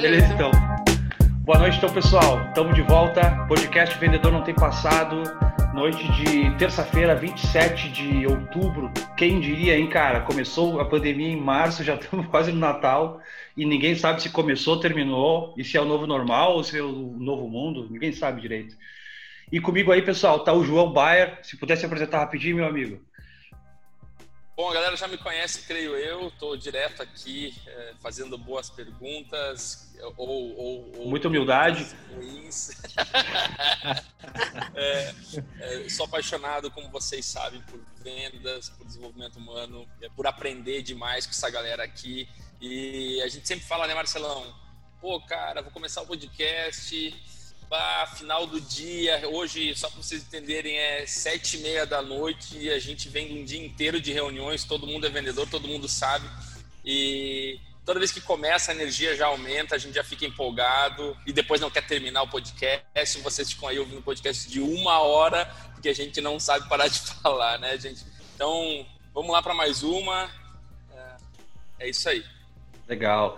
Beleza, então. Boa noite, então, pessoal. Estamos de volta. Podcast Vendedor Não Tem Passado. Noite de terça-feira, 27 de outubro. Quem diria, hein, cara? Começou a pandemia em março, já estamos quase no Natal e ninguém sabe se começou, terminou, e se é o novo normal ou se é o novo mundo. Ninguém sabe direito. E comigo aí, pessoal, tá o João Bayer. Se pudesse apresentar rapidinho, meu amigo. Bom, a galera já me conhece, creio eu. Estou direto aqui é, fazendo boas perguntas ou, ou, ou muita humildade. é, é, sou apaixonado, como vocês sabem, por vendas, por desenvolvimento humano, é, por aprender demais com essa galera aqui. E a gente sempre fala, né, Marcelão? Pô, cara, vou começar o podcast Bah, final do dia, hoje, só para vocês entenderem, é sete e meia da noite e a gente vem um dia inteiro de reuniões, todo mundo é vendedor, todo mundo sabe. E toda vez que começa a energia já aumenta, a gente já fica empolgado e depois não quer terminar o podcast. Vocês ficam aí ouvindo podcast de uma hora, porque a gente não sabe parar de falar, né, gente? Então, vamos lá para mais uma. É, é isso aí. Legal.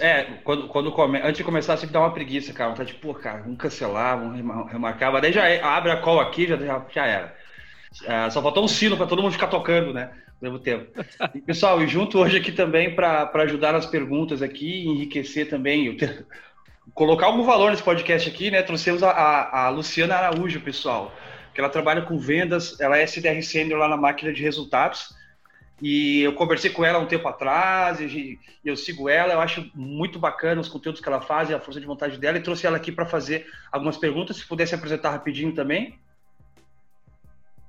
É, quando, quando come... antes de começar, sempre dá uma preguiça, cara. Tá tipo, pô, cara, vamos cancelar, vamos remarcar. Mas daí já abre a call aqui, já, já, já era. É, só faltou um sino para todo mundo ficar tocando, né? Ao mesmo tempo. E, pessoal, e junto hoje aqui também para ajudar nas perguntas aqui, enriquecer também, colocar algum valor nesse podcast aqui, né? Trouxemos a, a, a Luciana Araújo, pessoal, que ela trabalha com vendas, ela é SDR lá na máquina de resultados. E eu conversei com ela um tempo atrás, e eu sigo ela, eu acho muito bacana os conteúdos que ela faz e a força de vontade dela, e trouxe ela aqui para fazer algumas perguntas, se pudesse apresentar rapidinho também.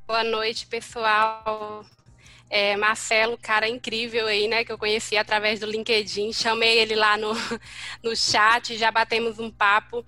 Boa noite, pessoal. É, Marcelo, cara incrível aí, né, que eu conheci através do LinkedIn, chamei ele lá no, no chat, já batemos um papo.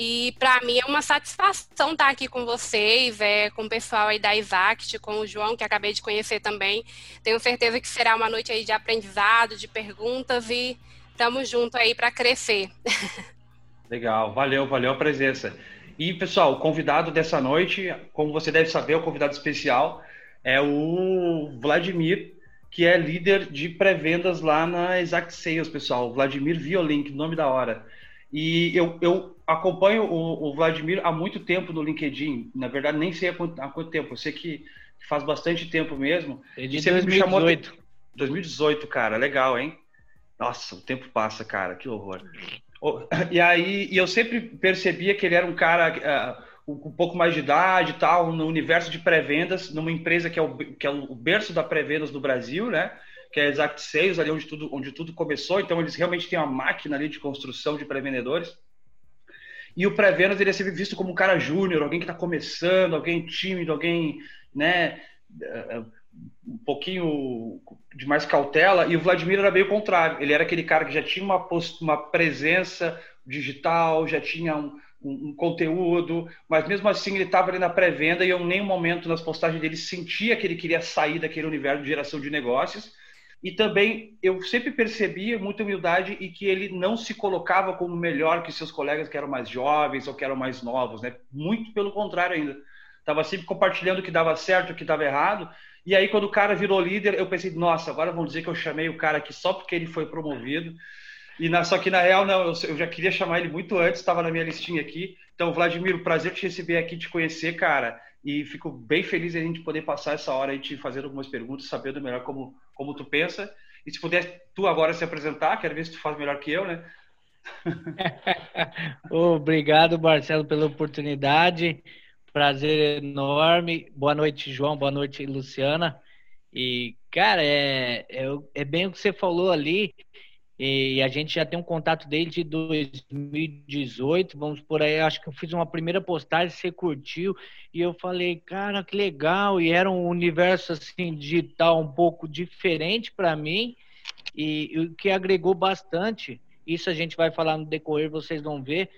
E para mim é uma satisfação estar aqui com vocês, é, com o pessoal aí da Exact, com o João, que acabei de conhecer também. Tenho certeza que será uma noite aí de aprendizado, de perguntas e estamos juntos aí para crescer. Legal, valeu, valeu a presença. E pessoal, o convidado dessa noite, como você deve saber, o convidado especial é o Vladimir, que é líder de pré-vendas lá na Exact Sales, pessoal. Vladimir Violink, nome da hora. E eu, eu acompanho o, o, Vladimir há muito tempo no LinkedIn. Na verdade, nem sei há quanto, há quanto tempo. Eu sei que faz bastante tempo mesmo. É de 2018. 2018, cara. Legal, hein? Nossa, o tempo passa, cara. Que horror. E aí, e eu sempre percebia que ele era um cara uh, um pouco mais de idade e tal, no universo de pré-vendas, numa empresa que é, o, que é o berço da pré-vendas do Brasil, né? Que é a Exact Sales, ali onde tudo, onde tudo começou. Então, eles realmente têm uma máquina ali de construção de pré-vendedores. E o pré-vendas ele é sempre visto como um cara júnior, alguém que está começando, alguém tímido, alguém, né, um pouquinho de mais cautela. E o Vladimir era meio o contrário. Ele era aquele cara que já tinha uma, uma presença digital, já tinha um, um, um conteúdo, mas mesmo assim ele estava ali na pré-venda e eu, em nenhum momento nas postagens dele sentia que ele queria sair daquele universo de geração de negócios e também eu sempre percebia muita humildade e que ele não se colocava como melhor que seus colegas que eram mais jovens ou que eram mais novos, né? Muito pelo contrário ainda. Estava sempre compartilhando o que dava certo, o que dava errado. E aí, quando o cara virou líder, eu pensei, nossa, agora vão dizer que eu chamei o cara aqui só porque ele foi promovido. E na, só que na real, não, eu, eu já queria chamar ele muito antes, estava na minha listinha aqui. Então, Vladimir, prazer te receber aqui, te conhecer, cara. E fico bem feliz a gente poder passar essa hora aí te fazer algumas perguntas, sabendo melhor como como tu pensa. E se puder tu agora se apresentar, quero ver se tu faz melhor que eu, né? Obrigado, Marcelo, pela oportunidade. Prazer enorme. Boa noite, João. Boa noite, Luciana. E, cara, é, é, é bem o que você falou ali. E a gente já tem um contato desde 2018, vamos por aí. Acho que eu fiz uma primeira postagem, você curtiu, e eu falei, cara, que legal. E era um universo assim digital um pouco diferente para mim, e o que agregou bastante. Isso a gente vai falar no decorrer, vocês vão ver.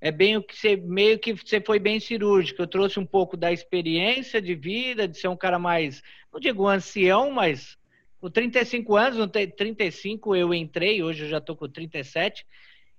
É bem o que você meio que você foi bem cirúrgico. Eu trouxe um pouco da experiência de vida, de ser um cara mais, não digo ancião, mas com 35 anos, no 35 eu entrei, hoje eu já tô com 37.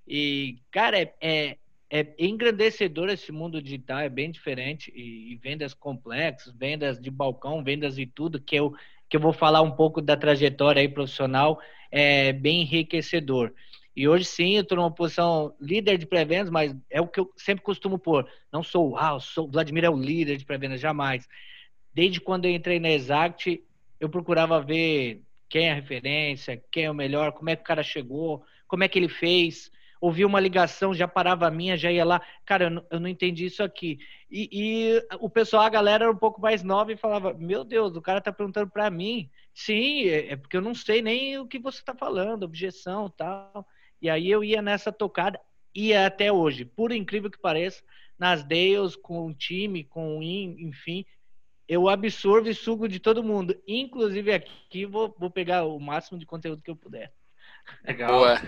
E, cara, é, é, é engrandecedor esse mundo digital, é bem diferente. E, e, vendas complexas, vendas de balcão, vendas e tudo, que eu, que eu vou falar um pouco da trajetória aí profissional, é bem enriquecedor. E hoje sim, eu estou numa posição líder de pré-vendas, mas é o que eu sempre costumo pôr. Não sou, ah, sou, Vladimir é o líder de pré-vendas, jamais. Desde quando eu entrei na Exact, eu procurava ver quem é a referência, quem é o melhor, como é que o cara chegou, como é que ele fez. Ouvia uma ligação, já parava a minha, já ia lá. Cara, eu não, eu não entendi isso aqui. E, e, o pessoal, a galera era um pouco mais nova e falava: Meu Deus, o cara tá perguntando para mim. Sim, é, é porque eu não sei nem o que você tá falando, objeção tal. E aí eu ia nessa tocada, ia até hoje. Por incrível que pareça, nas Dales, com o time, com o IN, enfim, eu absorvo e sugo de todo mundo. Inclusive aqui vou, vou pegar o máximo de conteúdo que eu puder. Legal. Boa.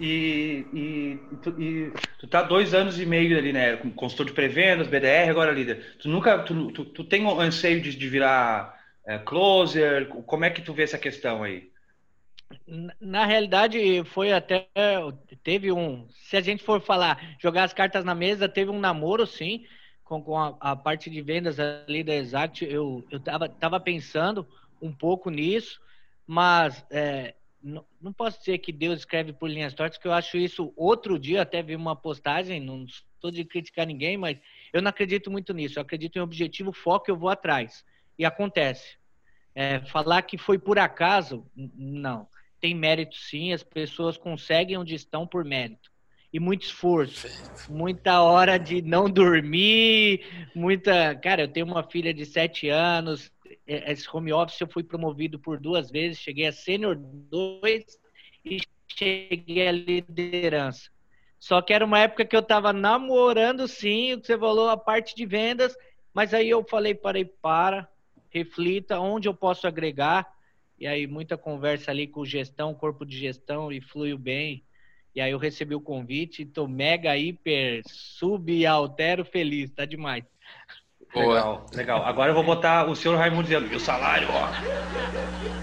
E, e, tu, e tu tá dois anos e meio ali, né? Como consultor de pré-vendas, BDR, agora líder. Tu nunca. Tu, tu, tu tem um anseio de, de virar é, closer? Como é que tu vê essa questão aí? Na realidade, foi até. Teve um. Se a gente for falar, jogar as cartas na mesa, teve um namoro, sim com, com a, a, parte de vendas ali da Exact, eu estava tava pensando um pouco nisso, mas é, não, não, posso dizer que Deus escreve por linhas tortas, que eu acho isso outro dia, até vi uma postagem, não estou de criticar ninguém, mas eu não acredito muito nisso, eu acredito em objetivo, foco, eu vou atrás. E acontece. É, falar que foi por acaso, não. Tem mérito sim, as pessoas conseguem onde estão por mérito e muito esforço, muita hora de não dormir, muita. Cara, eu tenho uma filha de sete anos. É, esse home office eu fui promovido por duas vezes, cheguei a sênior 2 e cheguei à liderança. Só que era uma época que eu estava namorando, sim, o que você falou, a parte de vendas, mas aí eu falei, parei, para, reflita, onde eu posso agregar, e aí muita conversa ali com gestão, corpo de gestão, e fluiu bem. E aí eu recebi o convite, tô mega, hiper, sub, altero, feliz, tá demais. Legal, legal. Agora eu vou botar o senhor Raimundo dizendo, e o salário, ó.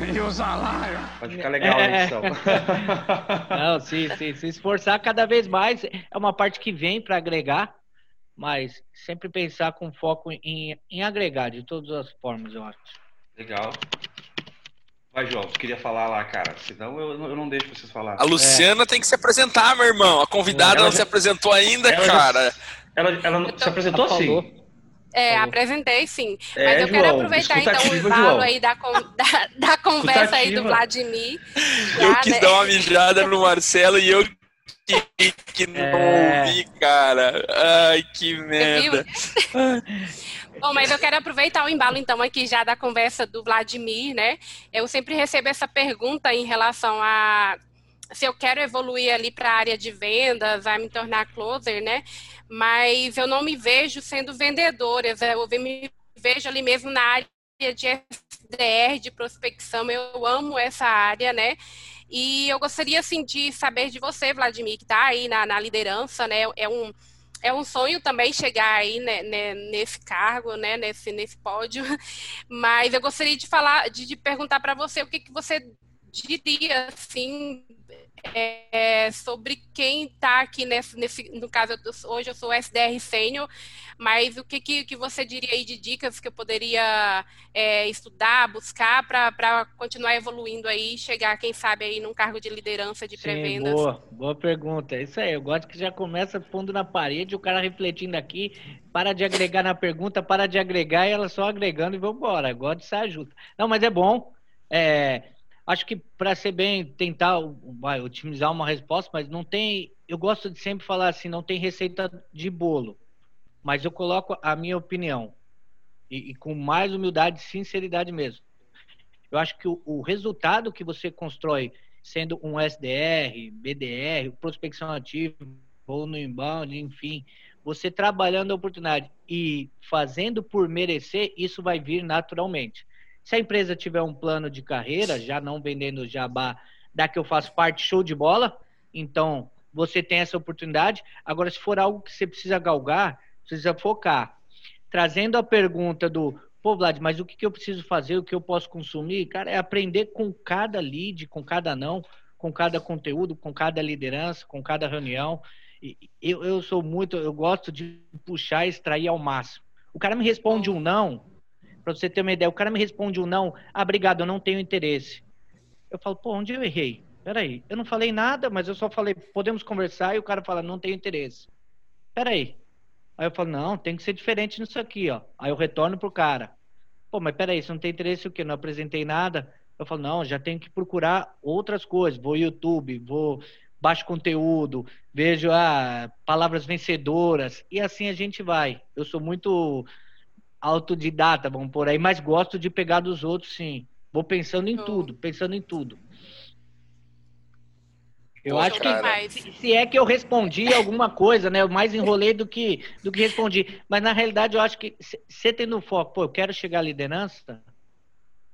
E o salário. Pode ficar legal a é. edição. Não, sim, sim. Se esforçar cada vez mais, é uma parte que vem para agregar, mas sempre pensar com foco em, em agregar, de todas as formas, eu acho. Legal. Vai, João, você queria falar lá, cara. Senão eu, eu não deixo vocês falar. A Luciana é. tem que se apresentar, meu irmão. A convidada ela não já... se apresentou ainda, ela cara. Já... Ela, ela se apresentou sim. É, Falou. apresenei sim. É, Mas eu João, quero aproveitar então o embalo aí da, da, da conversa aí do Vladimir. Já, eu quis né? dar uma mijada no Marcelo e eu que, que não é... ouvi, cara. Ai, que merda. Bom, mas eu quero aproveitar o embalo, então, aqui já da conversa do Vladimir, né? Eu sempre recebo essa pergunta em relação a se eu quero evoluir ali para a área de vendas, vai me tornar closer, né? Mas eu não me vejo sendo vendedora, eu me vejo ali mesmo na área de SDR, de prospecção, eu amo essa área, né? E eu gostaria, assim, de saber de você, Vladimir, que está aí na, na liderança, né? É um é um sonho também chegar aí né, né, nesse cargo, né, nesse, nesse pódio. Mas eu gostaria de falar, de, de perguntar para você o que, que você diria, assim, é, sobre quem está aqui nesse, nesse, no caso, hoje eu sou SDR sênior, mas o que, que, que, você diria aí de dicas que eu poderia é, estudar, buscar para continuar evoluindo aí, chegar, quem sabe, aí num cargo de liderança de pré-vendas? Boa, boa pergunta. É isso aí, eu gosto que já começa fundo na parede, o cara refletindo aqui, para de agregar na pergunta, para de agregar e ela só agregando e vamos embora. Gosto de ajuda. Não, mas é bom. É, acho que para ser bem, tentar vai, otimizar uma resposta, mas não tem. Eu gosto de sempre falar assim, não tem receita de bolo, mas eu coloco a minha opinião e, e com mais humildade e sinceridade mesmo. Eu acho que o, o, resultado que você constrói, sendo um SDR, BDR, prospecção ativa ou no inbound, enfim, você trabalhando a oportunidade e fazendo por merecer, isso vai vir naturalmente. Se a empresa tiver um plano de carreira, já não vendendo jabá, da que eu faço parte, show de bola. Então, você tem essa oportunidade. Agora, se for algo que você precisa galgar, precisa focar. Trazendo a pergunta do, pô, Vlad, mas o que, eu preciso fazer, o que eu posso consumir? Cara, é aprender com cada lead, com cada não, com cada conteúdo, com cada liderança, com cada reunião. Eu, eu sou muito, eu gosto de puxar e extrair ao máximo. O cara me responde um não, para você ter uma ideia, o cara me responde um não, ah, obrigado, eu não tenho interesse. Eu falo, pô, onde eu errei? Peraí, eu não falei nada, mas eu só falei, podemos conversar, e o cara fala, não tenho interesse. Peraí. Aí eu falo, não, tem que ser diferente nisso aqui, ó. Aí eu retorno pro cara. Pô, mas peraí, você não tem interesse o quê? Não apresentei nada? Eu falo, não, já tenho que procurar outras coisas. Vou YouTube, vou baixo conteúdo, vejo ah, palavras vencedoras, e assim a gente vai. Eu sou muito autodidata, vamos por aí, mas gosto de pegar dos outros, sim. Vou pensando em tudo, pensando em tudo. Eu Poxa, acho que se é que eu respondi alguma coisa, né? Eu mais enrolei do que do que respondi. Mas na realidade eu acho que você tendo foco, pô, eu quero chegar à liderança,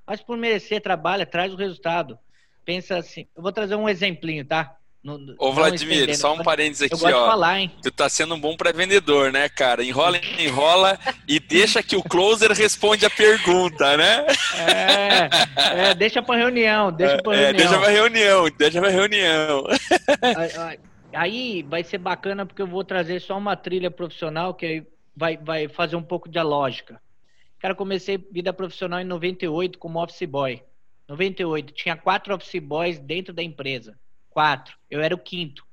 mas por merecer, trabalha, traz o resultado. Pensa assim, eu vou trazer um exemplinho, tá? No, Ô, Vladimir, só um parênteses aqui, ó. Falar, hein? Tu tá sendo um bom pré-vendedor, né, cara? Enrola, enrola e deixa que o closer responde a pergunta, né? É, é deixa pra reunião, deixa pra reunião. É, deixa pra reunião, deixa pra reunião. Aí vai ser bacana porque eu vou trazer só uma trilha profissional que vai, vai fazer um pouco de lógica. Cara, comecei vida profissional em 98 como office boy. 98, tinha quatro office boys dentro da empresa quatro. Eu era o quinto.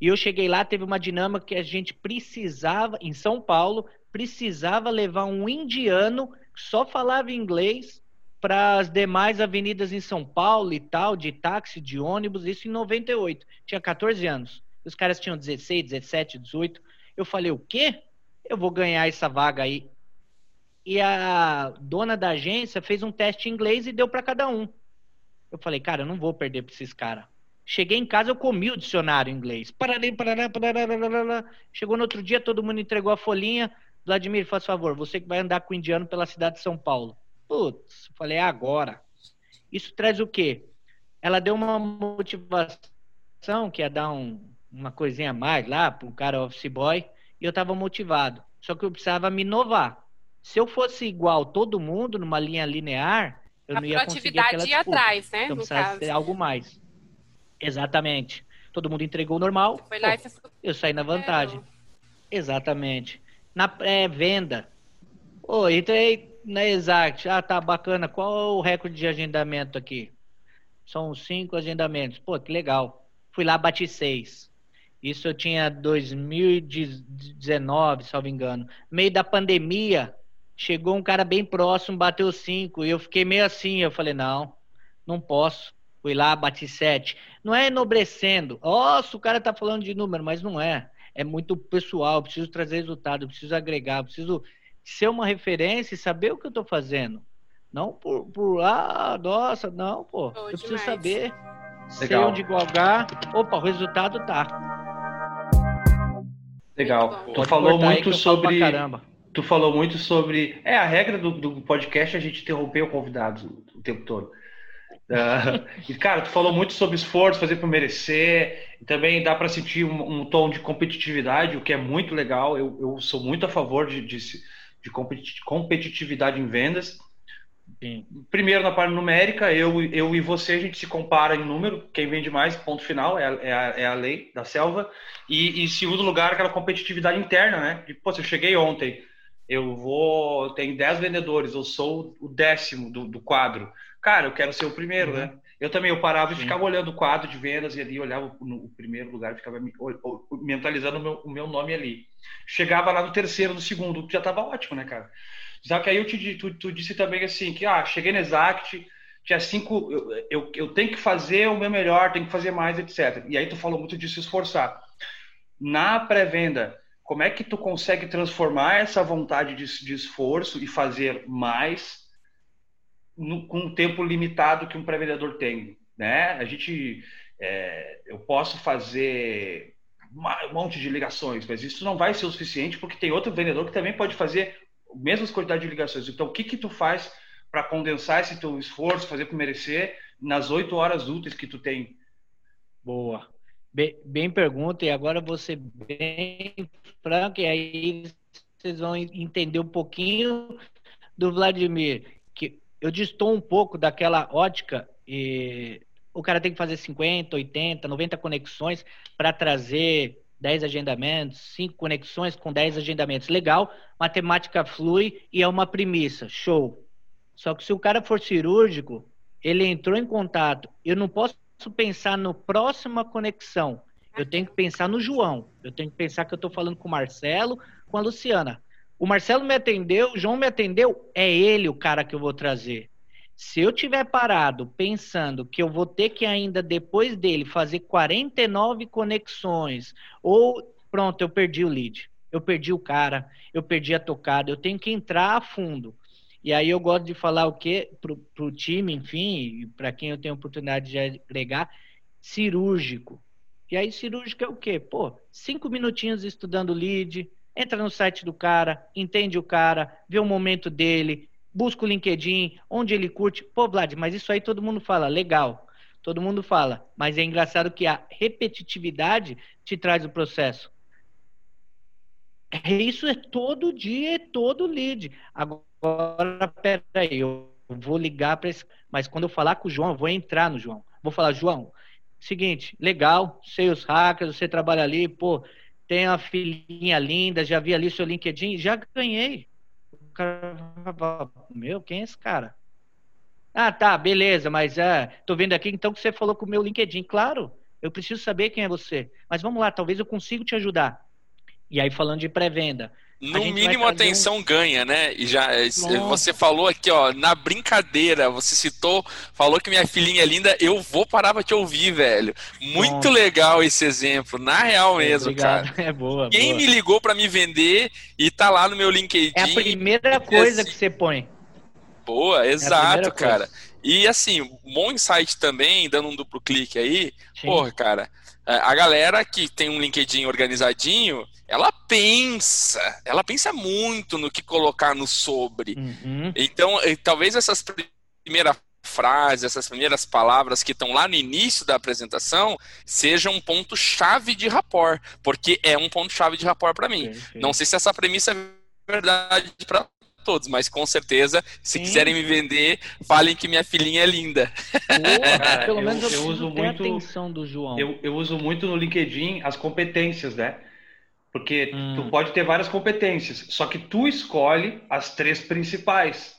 E eu cheguei lá, teve uma dinâmica que a gente precisava, em São Paulo, precisava levar um indiano que só falava inglês para as demais avenidas em São Paulo e tal, de táxi, de ônibus, isso em 98. Tinha 14 anos. Os caras tinham 16, 17, 18. Eu falei, o quê? Eu vou ganhar essa vaga aí. E a dona da agência fez um teste em inglês e deu para cada um. Eu falei, cara, eu não vou perder para esses caras. Cheguei em casa, eu comi o dicionário em inglês. Parará, parará, parará, Chegou no outro dia, todo mundo entregou a folhinha. Vladimir, faz favor, você que vai andar com o indiano pela cidade de São Paulo. Putz, falei, é agora. Isso traz o quê? Ela deu uma motivação, que ia dar um, uma coisinha a mais lá para um cara office boy, e eu estava motivado. Só que eu precisava me inovar. Se eu fosse igual todo mundo, numa linha linear, eu a não ia conseguir aquela disputa. atrás, né? Então precisava ser algo mais. Exatamente. Todo mundo entregou normal. Foi lá pô, e Eu saí na vantagem. É, Exatamente. Na pré-venda. Pô, entrei na Exact. Ah, tá bacana. Qual o recorde de agendamento aqui? São cinco agendamentos. Pô, que legal. Fui lá, bati seis. Isso eu tinha 2019, salvo engano. Meio da pandemia, chegou um cara bem próximo, bateu cinco. E eu fiquei meio assim. Eu falei, não, não posso. Fui lá, bati sete. Não é enobrecendo. Nossa, o cara tá falando de número, mas não é. É muito pessoal. Preciso trazer resultado, preciso agregar, preciso ser uma referência e saber o que eu tô fazendo. Não por, por ah, nossa, não, pô. eu demais. preciso saber. Legal. Sei onde galgar. Opa, o resultado tá. Legal. Tu falou muito sobre. Tu falou muito sobre. É, a regra do, do podcast é a gente interromper o convidado o tempo todo. Uh, e, cara, tu falou muito sobre esforço, fazer por merecer, e também dá para sentir um, um, tom de competitividade, o que é muito legal. Eu, eu sou muito a favor de, de, de competitividade em vendas. Sim. Primeiro, na parte numérica, eu, eu e você, a gente se compara em número, quem vende mais, ponto final, é a, é a, é a lei da selva. E, e segundo lugar, aquela competitividade interna, né? De, pô, se eu cheguei ontem, eu vou, tem 10 vendedores, eu sou o décimo do, do quadro cara, eu quero ser o primeiro, né? uhum. né? Eu também, eu parava e ficava olhando o quadro de vendas e ali olhava no primeiro lugar, ficava mentalizando o meu, o meu nome ali. Chegava lá no terceiro, no segundo, já estava ótimo, né, cara? Só que aí eu te, tu, tu disse também assim, que ah, cheguei no Exact, tinha cinco, eu, eu, eu, tenho que fazer o meu melhor, tenho que fazer mais, etc. E aí tu falou muito de se esforçar. Na pré-venda, como é que tu consegue transformar essa vontade de, de esforço e fazer mais no, com um tempo limitado que um pré-vendedor tem, né? A gente, é, eu posso fazer um monte de ligações, mas isso não vai ser o suficiente porque tem outro vendedor que também pode fazer a mesma quantidade de ligações. Então, o que que tu faz para condensar esse teu esforço, fazer para merecer nas oito horas úteis que tu tem? Boa. Bem, bem pergunta, e agora você bem franco, e aí vocês vão entender um pouquinho do Vladimir eu distou um pouco daquela ótica e o cara tem que fazer 50, 80, 90 conexões para trazer 10 agendamentos, 5 conexões com 10 agendamentos. Legal, matemática flui e é uma premissa, show. Só que se o cara for cirúrgico, ele entrou em contato, eu não posso pensar no próxima conexão. Eu tenho que pensar no João. Eu tenho que pensar que eu estou falando com o Marcelo, com a Luciana. O Marcelo me atendeu, o João me atendeu, é ele o cara que eu vou trazer. Se eu tiver parado pensando que eu vou ter que ainda depois dele fazer 49 conexões, ou pronto, eu perdi o lead, eu perdi o cara, eu perdi a tocada, eu tenho que entrar a fundo. E aí eu gosto de falar o quê? Pro, pro time, enfim, para quem eu tenho oportunidade de agregar, cirúrgico. E aí cirúrgico é o quê? Pô, cinco minutinhos estudando lead, entra no site do cara, entende o cara, vê o momento dele, busca o LinkedIn, onde ele curte. Pô, Vlad, mas isso aí todo mundo fala, legal. Todo mundo fala, mas é engraçado que a repetitividade te traz o processo. Isso é todo dia, é todo lead. Agora, peraí, eu vou ligar para esse. Mas quando eu falar com o João, eu vou entrar no João. Vou falar, João, seguinte, legal, sei os hackers, você trabalha ali, pô, tem uma filhinha linda, já vi ali seu LinkedIn, já ganhei. O cara meu, quem é esse cara? Ah, tá, beleza, mas é, tô vendo aqui então que você falou com o meu LinkedIn. Claro, eu preciso saber quem é você. Mas vamos lá, talvez eu consiga te ajudar. E aí, falando de pré-venda. No mínimo, a atenção um... ganha, né? E já Nossa. você falou aqui, ó, na brincadeira, você citou, falou que minha filhinha é linda, eu vou parar pra te ouvir, velho. Muito Nossa. legal esse exemplo, na real mesmo, Obrigado. cara. É boa. Quem boa. me ligou para me vender e tá lá no meu LinkedIn. É a primeira coisa assim... que você põe. Boa, é exato, é cara. E assim, bom insight também, dando um duplo clique aí. Sim. Porra, cara, é, a galera que tem um LinkedIn organizadinho, ela pensa, ela pensa muito no que colocar no sobre. Uhum. Então, talvez essas primeiras frases, essas primeiras palavras que estão lá no início da apresentação, sejam um ponto chave de rapport, porque é um ponto chave de rapport para mim. Perfeito. Não sei se essa premissa é verdade para todos, mas com certeza, se Sim. quiserem me vender, falem que minha filhinha é linda. cara, pelo menos eu, eu uso muito atenção do João. Eu, eu uso muito no LinkedIn as competências, né? Porque hum. tu pode ter várias competências, só que tu escolhe as três principais.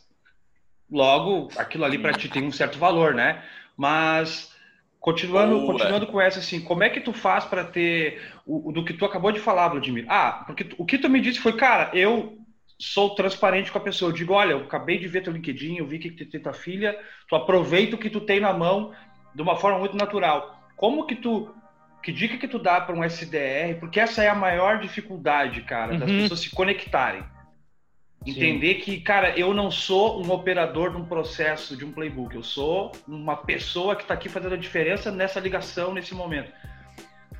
Logo, aquilo ali para ti tem um certo valor, né? Mas continuando, continuando com essa assim, como é que tu faz para ter o, o, do que tu acabou de falar, Vladimir? Ah, porque tu, o que tu me disse foi, cara, eu sou transparente com a pessoa. Eu digo, olha, eu acabei de ver teu LinkedIn, eu vi que tu tem tua filha, tu aproveita o que tu tem na mão de uma forma muito natural. Como que tu que dica que tu dá para um SDR? Porque essa é a maior dificuldade, cara, das uhum. pessoas se conectarem. Entender Sim. que, cara, eu não sou um operador de um processo, de um playbook. Eu sou uma pessoa que está aqui fazendo a diferença nessa ligação, nesse momento.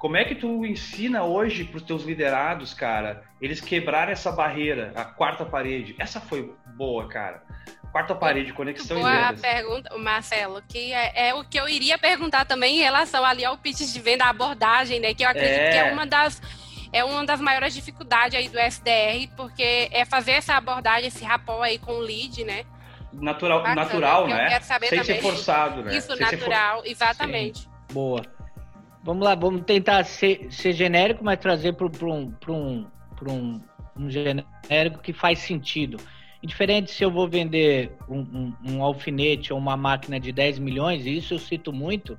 Como é que tu ensina hoje para os teus liderados, cara, eles quebrarem essa barreira, a quarta parede? Essa foi boa, cara. Quarta parede, conexão Boa e vendas. pergunta, Marcelo, que é, é, o que eu iria perguntar também em relação ali ao pitch de venda, a abordagem, né? Que eu acredito é... que é uma das é uma das maiores dificuldades aí do SDR, porque é fazer essa abordagem, esse rapport aí com o lead, né? Natural, Bacana, natural né? Sem também. ser forçado, né? Isso, Sem natural, for... exatamente. Sim. Boa. Vamos lá, vamos tentar ser, ser genérico, mas trazer para um, um, um, um genérico que faz sentido. Indiferente se eu vou vender um, um, um, alfinete ou uma máquina de 10 milhões, isso eu cito muito,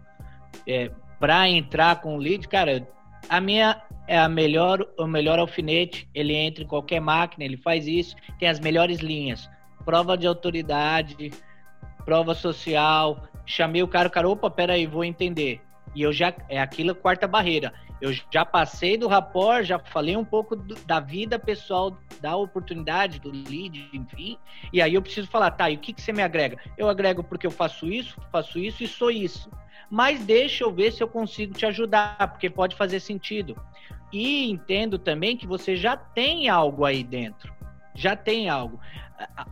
é, para entrar com o lead, cara, a minha é a melhor, o melhor alfinete, ele entra em qualquer máquina, ele faz isso, tem as melhores linhas. Prova de autoridade, prova social, chamei o cara, o cara, opa, peraí, vou entender e eu já é aquilo quarta barreira. Eu já passei do rapport, já falei um pouco do, da vida pessoal, da oportunidade, do lead, enfim. E aí eu preciso falar, tá, e o que, que você me agrega? Eu agrego porque eu faço isso, faço isso e sou isso. Mas deixa eu ver se eu consigo te ajudar, porque pode fazer sentido. E entendo também que você já tem algo aí dentro. Já tem algo.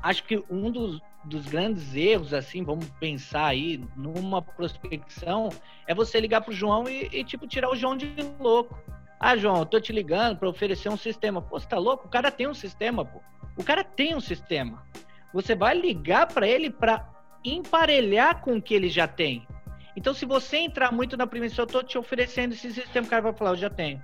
Acho que um dos, dos grandes erros, assim, vamos pensar aí numa prospecção, é você ligar pro João e, e, tipo, tirar o João de louco. Ah, João, eu tô te ligando para oferecer um sistema. Pô, você tá louco? O cara tem um sistema, pô. O cara tem um sistema. Você vai ligar para ele para emparelhar com o que ele já tem. Então, se você entrar muito na premissa, eu tô te oferecendo esse sistema, o cara vai falar, eu já tenho.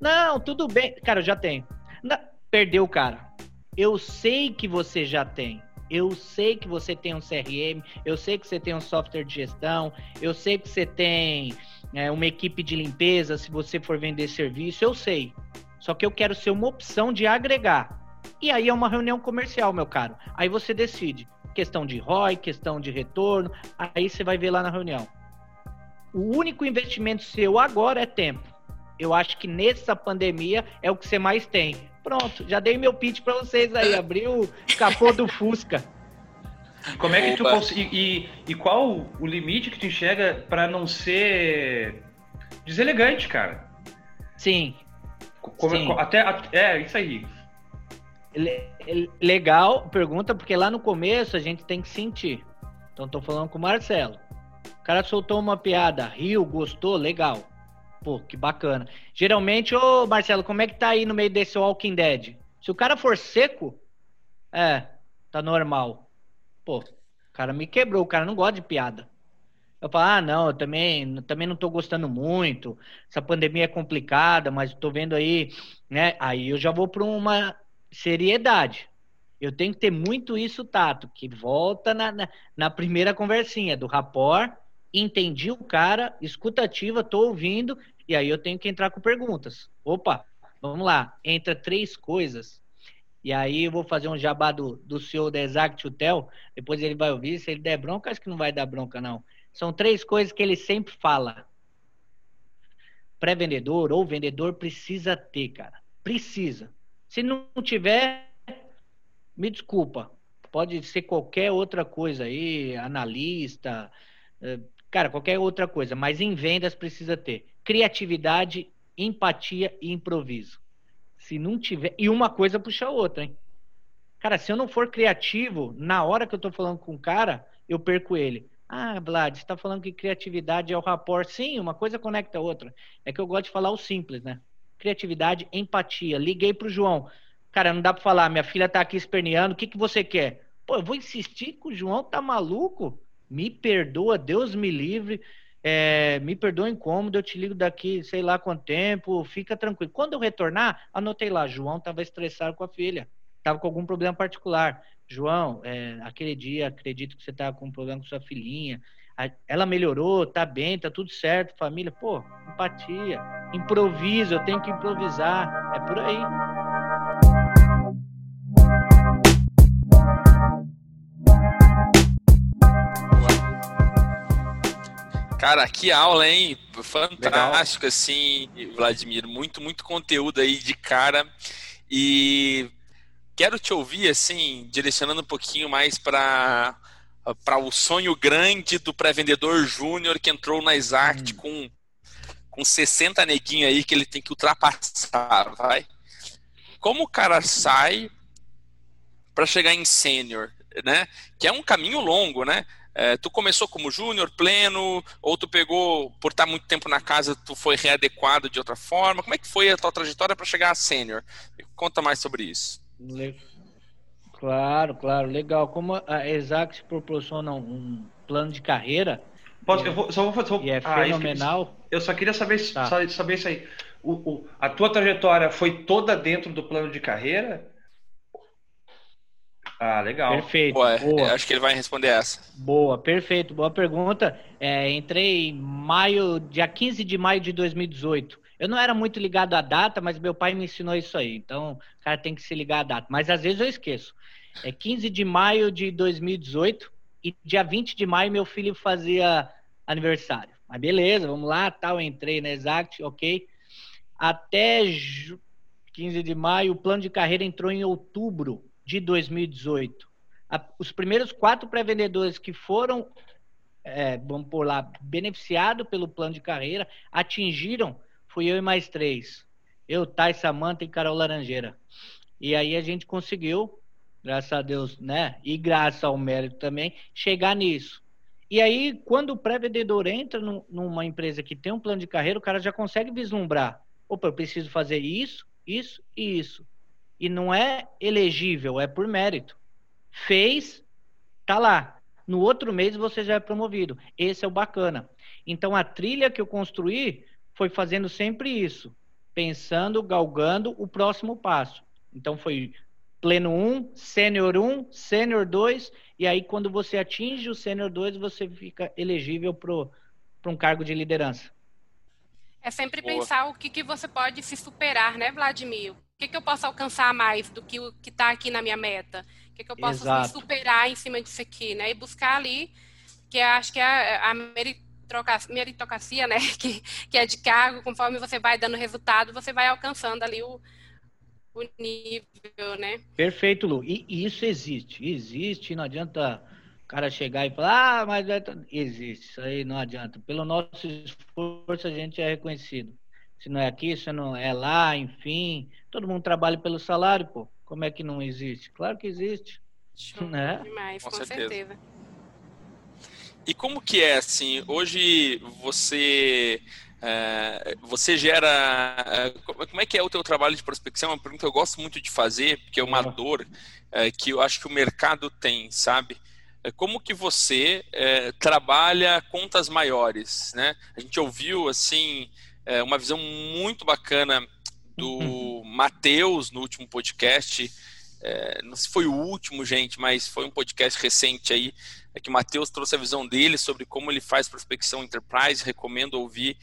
Não, tudo bem. Cara, eu já tenho. Não, perdeu o cara. Eu sei que você já tem. Eu sei que você tem um CRM, eu sei que você tem um software de gestão, eu sei que você tem é, uma equipe de limpeza se você for vender serviço, eu sei. Só que eu quero ser uma opção de agregar. E aí é uma reunião comercial, meu caro. Aí você decide. Questão de ROI, questão de retorno. Aí você vai ver lá na reunião. O único investimento seu agora é tempo. Eu acho que nessa pandemia é o que você mais tem. Pronto, já dei meu pitch para vocês aí. Abriu o capô do Fusca. Como é que tu consegue. E, e qual o limite que tu enxerga para não ser deselegante, cara? Sim. Como, Sim. Até, é, isso aí. Legal, pergunta, porque lá no começo a gente tem que sentir. Então tô falando com o Marcelo. O cara soltou uma piada, riu, gostou, legal. Pô, que bacana. Geralmente, ô Marcelo, como é que tá aí no meio desse Walking Dead? Se o cara for seco, é, tá normal. Pô, o cara me quebrou, o cara não gosta de piada. Eu falo, ah, não, eu também, também não tô gostando muito. Essa pandemia é complicada, mas tô vendo aí, né? Aí eu já vou para uma seriedade. Eu tenho que ter muito isso, Tato, que volta na, na, na primeira conversinha do rapor, entendi o cara, escutativa, tô ouvindo, e aí eu tenho que entrar com perguntas. Opa, vamos lá, entra três coisas. E aí eu vou fazer um jabá do, do senhor da Exact Hotel, depois ele vai ouvir, se ele der bronca, acho que não vai dar bronca, não. São três coisas que ele sempre fala. Pré-vendedor ou vendedor precisa ter, cara. Precisa. Se não tiver, me desculpa. Pode ser qualquer outra coisa aí, analista, eh, cara, qualquer outra coisa. Mas em vendas precisa ter criatividade, empatia e improviso. Se não tiver. E uma coisa puxa a outra, hein? Cara, se eu não for criativo, na hora que eu tô falando com o cara, eu perco ele. Ah, Vlad, você está falando que criatividade é o rapport. Sim, uma coisa conecta a outra. É que eu gosto de falar o simples, né? Criatividade, empatia. Liguei pro João. Cara, não dá para falar, minha filha tá aqui esperneando, o que, que você quer? Pô, eu vou insistir que o João tá maluco? Me perdoa, Deus me livre. É, me perdoa incômodo, eu te ligo daqui, sei lá quanto tempo, fica tranquilo. Quando eu retornar, anotei lá, João estava estressado com a filha, estava com algum problema particular. João, é, aquele dia acredito que você estava com um problema com sua filhinha. Ela melhorou, tá bem, tá tudo certo, família. Pô, empatia, improviso, eu tenho que improvisar. É por aí. Cara, que aula, hein? Fantástico, Legal. assim, Vladimir. Muito, muito conteúdo aí de cara. E quero te ouvir, assim, direcionando um pouquinho mais para para o sonho grande do pré-vendedor júnior que entrou na Exact hum. com, com 60 neguinhos aí que ele tem que ultrapassar, vai. Como o cara sai para chegar em sênior, né? Que é um caminho longo, né? É, tu começou como júnior, pleno, ou tu pegou, por estar muito tempo na casa, tu foi readequado de outra forma? Como é que foi a tua trajetória para chegar a sênior? Conta mais sobre isso. Claro, claro, legal. Como a Exact proporciona um plano de carreira. Posso, eu vou, só vou fazer. E é ah, fenomenal. Eu só queria saber, tá. saber isso aí. O, o, a tua trajetória foi toda dentro do plano de carreira? Ah, legal. Perfeito. Ué, boa. Acho que ele vai responder essa. Boa, perfeito. Boa pergunta. É, entrei em maio, dia 15 de maio de 2018. Eu não era muito ligado à data, mas meu pai me ensinou isso aí. Então, o cara tem que se ligar à data. Mas às vezes eu esqueço. É 15 de maio de 2018 e dia 20 de maio meu filho fazia aniversário. Mas beleza, vamos lá, tal, entrei na Exact, ok. Até 15 de maio, o plano de carreira entrou em outubro de 2018. os primeiros quatro pré-vendedores que foram, é, vamos por lá, beneficiados pelo plano de carreira, atingiram fui eu e mais três. Eu, Thay, Samanta e Carol Laranjeira. E aí a gente conseguiu, graças a Deus, né? E graças ao mérito também, chegar nisso. E aí, quando o pré-vendedor entra numa empresa que tem um plano de carreira, o cara já consegue vislumbrar. Opa, eu preciso fazer isso, isso e isso. E não é elegível, é por mérito. Fez, tá lá. No outro mês você já é promovido. Esse é o bacana. Então a trilha que eu construí foi fazendo sempre isso, pensando, galgando o próximo passo. Então foi pleno 1, sênior 1, sênior 2, e aí quando você atinge o sênior 2, você fica elegível para um cargo de liderança. É sempre Boa. pensar o que, que você pode se superar, né, Vladimir? O que, que eu posso alcançar mais do que o que está aqui na minha meta? O que, que eu posso me superar em cima disso aqui, né? E buscar ali, que acho que é a meritocracia, né? Que, que é de cargo, conforme você vai dando resultado, você vai alcançando ali o, o nível, né? Perfeito, Lu. E isso existe. Existe, não adianta cara chegar e falar, ah, mas é existe, isso aí não adianta. Pelo nosso esforço a gente é reconhecido. Se não é aqui, se não é lá, enfim, todo mundo trabalha pelo salário, pô. Como é que não existe? Claro que existe. Show né? demais, com, com certeza. certeza. E como que é assim? Hoje você é, você gera. É, como é que é o teu trabalho de prospecção? É uma pergunta que eu gosto muito de fazer, porque é uma dor é, que eu acho que o mercado tem, sabe? É, como que você é, trabalha contas maiores, né? A gente ouviu assim é, uma visão muito bacana do uhum. Matheus no último podcast. É, não sei se foi o último, gente, mas foi um podcast recente aí é que o Matheus trouxe a visão dele sobre como ele faz prospecção enterprise. Recomendo ouvir,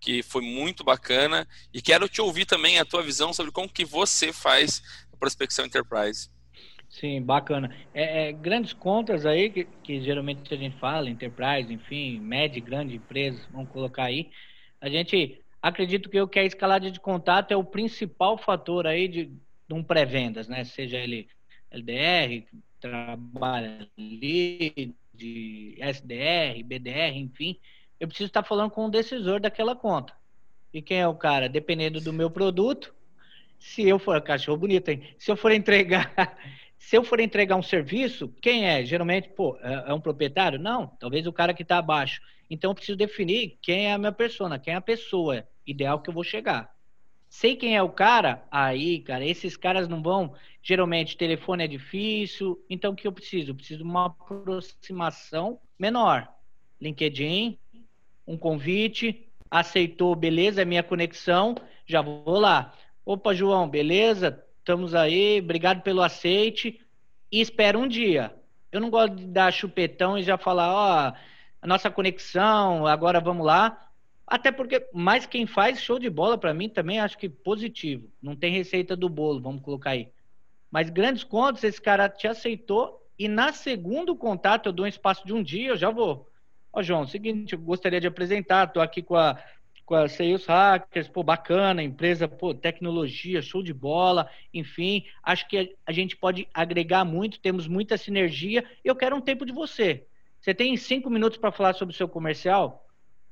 que foi muito bacana. E quero te ouvir também a tua visão sobre como que você faz prospecção enterprise. Sim, bacana. É, é, grandes contas aí, que, que, geralmente a gente fala, enterprise, enfim, média, grande empresa, vamos colocar aí. A gente acredito que, eu, que a escalada de contato é o principal fator aí de, de um pré-vendas, né? Seja ele LDR, trabalha ali, de SDR, BDR, enfim. Eu preciso estar falando com o decisor daquela conta. E quem é o cara? Dependendo do meu produto, se eu for, cachorro bonito, hein? Se eu for entregar se eu for entregar um serviço, quem é? Geralmente, pô, é, é um proprietário? Não, talvez o cara que está abaixo. Então, eu preciso definir quem é a minha persona, quem é a pessoa ideal que eu vou chegar. Sei quem é o cara, aí, cara, esses caras não vão. Geralmente, telefone é difícil. Então, o que eu preciso? Eu preciso de uma aproximação menor. LinkedIn, um convite, aceitou, beleza, é minha conexão, já vou lá. Opa, João, beleza? Estamos aí, obrigado pelo aceite e espera um dia. Eu não gosto de dar chupetão e já falar, ó, a nossa conexão, agora vamos lá. Até porque, mais quem faz show de bola para mim também acho que positivo. Não tem receita do bolo, vamos colocar aí. Mas grandes contas, esse cara te aceitou e na segundo contato eu dou um espaço de um dia, eu já vou. Ó, João, seguinte, eu gostaria de apresentar, tô aqui com a com a Sales Hackers, pô, bacana, empresa, pô, tecnologia, show de bola, enfim, acho que a gente pode agregar muito, temos muita sinergia. Eu quero um tempo de você. Você tem cinco minutos para falar sobre o seu comercial?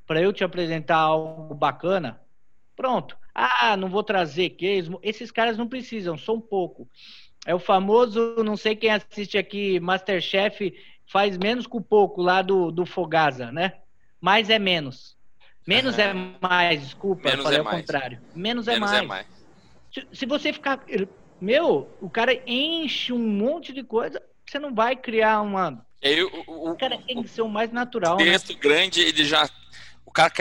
Para eu te apresentar algo bacana? Pronto. Ah, não vou trazer case. Esses caras não precisam, só um pouco. É o famoso, não sei quem assiste aqui, Masterchef, faz menos com pouco lá do, do Fogasa, né? Mais é menos. Menos é mais, desculpa, Menos falei é ao mais. contrário. Menos, é Menos é, mais. é mais. Se, se, você ficar. Meu, o cara enche um monte de coisa, você não vai criar uma. Eu, o, o cara tem que ser o mais natural. Né? Texto né? grande, ele já. O cara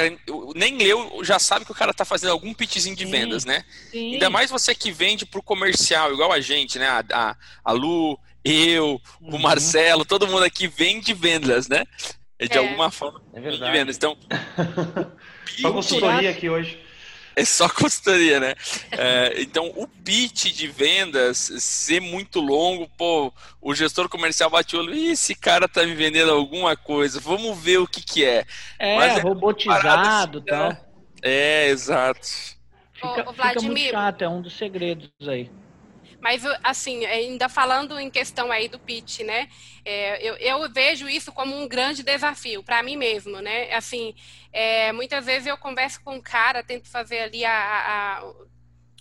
nem leu, já sabe que o cara tá fazendo algum pitchzinho de sim, vendas, né? Sim. Ainda mais você que vende pro comercial, igual a gente, né? A, a, a Lu, eu, uhum. o Marcelo, todo mundo aqui vende vendas, né? É de é. alguma forma é verdade. de vendas. Então, só consultoria aqui hoje. É só consultoria, né? É, então, o pitch de vendas ser muito longo, pô, o gestor comercial bate o olho, esse cara tá me vendendo alguma coisa, vamos ver o que que é. É, Mas é robotizado e assim, tal. Né? É, exato. Fica, Ô, fica muito chato, é um dos segredos aí. Mas, assim, ainda falando em questão aí do pitch, né? É, eu, eu, vejo isso como um grande desafio para mim mesmo, né? Assim, é, muitas vezes eu converso com um cara, tento fazer ali a, a,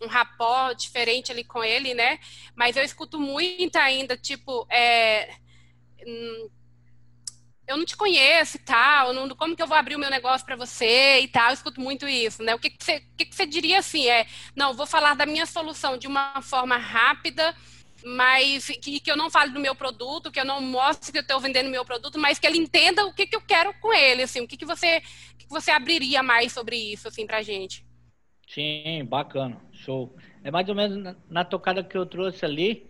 um rapó diferente ali com ele, né? Mas eu escuto muito ainda, tipo, é, hum, eu não te conheço e tal, não, como que eu vou abrir o meu negócio para você e tal, eu escuto muito isso, né? O que, que, você, que, que você diria assim? É, não, vou falar da minha solução de uma forma rápida, mas que, que eu não fale do meu produto, que eu não mostre que eu estou vendendo meu produto, mas que ele entenda o que, que eu quero com ele, assim, o que, que você que você abriria mais sobre isso, assim, pra gente? Sim, bacana, show. É mais ou menos na, na tocada que eu trouxe ali,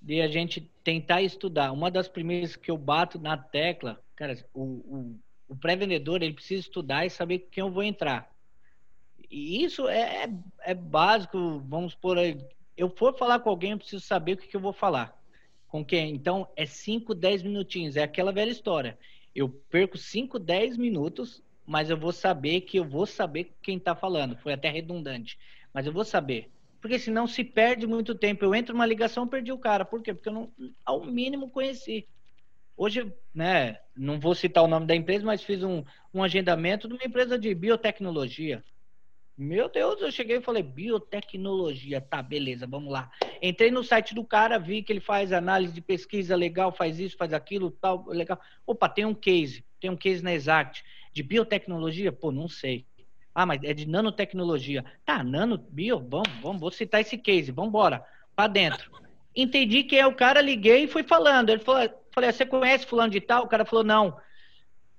de a gente tentar estudar. Uma das primeiras que eu bato na tecla, cara, o, o, o pré-vendedor ele precisa estudar e saber com quem eu vou entrar. E isso é, é, é básico, vamos por aí. Eu for falar com alguém, eu preciso saber o que, que eu vou falar. Com quem? Então, é 5, 10 minutinhos. É aquela velha história. Eu perco 5, 10 minutos, mas eu vou saber que eu vou saber quem está falando. Foi até redundante. Mas eu vou saber. Porque senão se perde muito tempo. Eu entro numa ligação, perdi o cara. Por quê? Porque eu não, ao mínimo, conheci. Hoje, né, não vou citar o nome da empresa, mas fiz um, um agendamento de uma empresa de biotecnologia. Meu Deus, eu cheguei e falei, biotecnologia, tá, beleza, vamos lá. Entrei no site do cara, vi que ele faz análise de pesquisa legal, faz isso, faz aquilo, tal, legal. Opa, tem um case, tem um case na Exact de biotecnologia? Pô, não sei. Ah, mas é de nanotecnologia. Tá, nano, bio, vamos, vamos, vou citar esse case, vamos embora, para dentro. Entendi que é o cara, liguei e fui falando. Ele falou, falei, você conhece fulano de tal? O cara falou, não.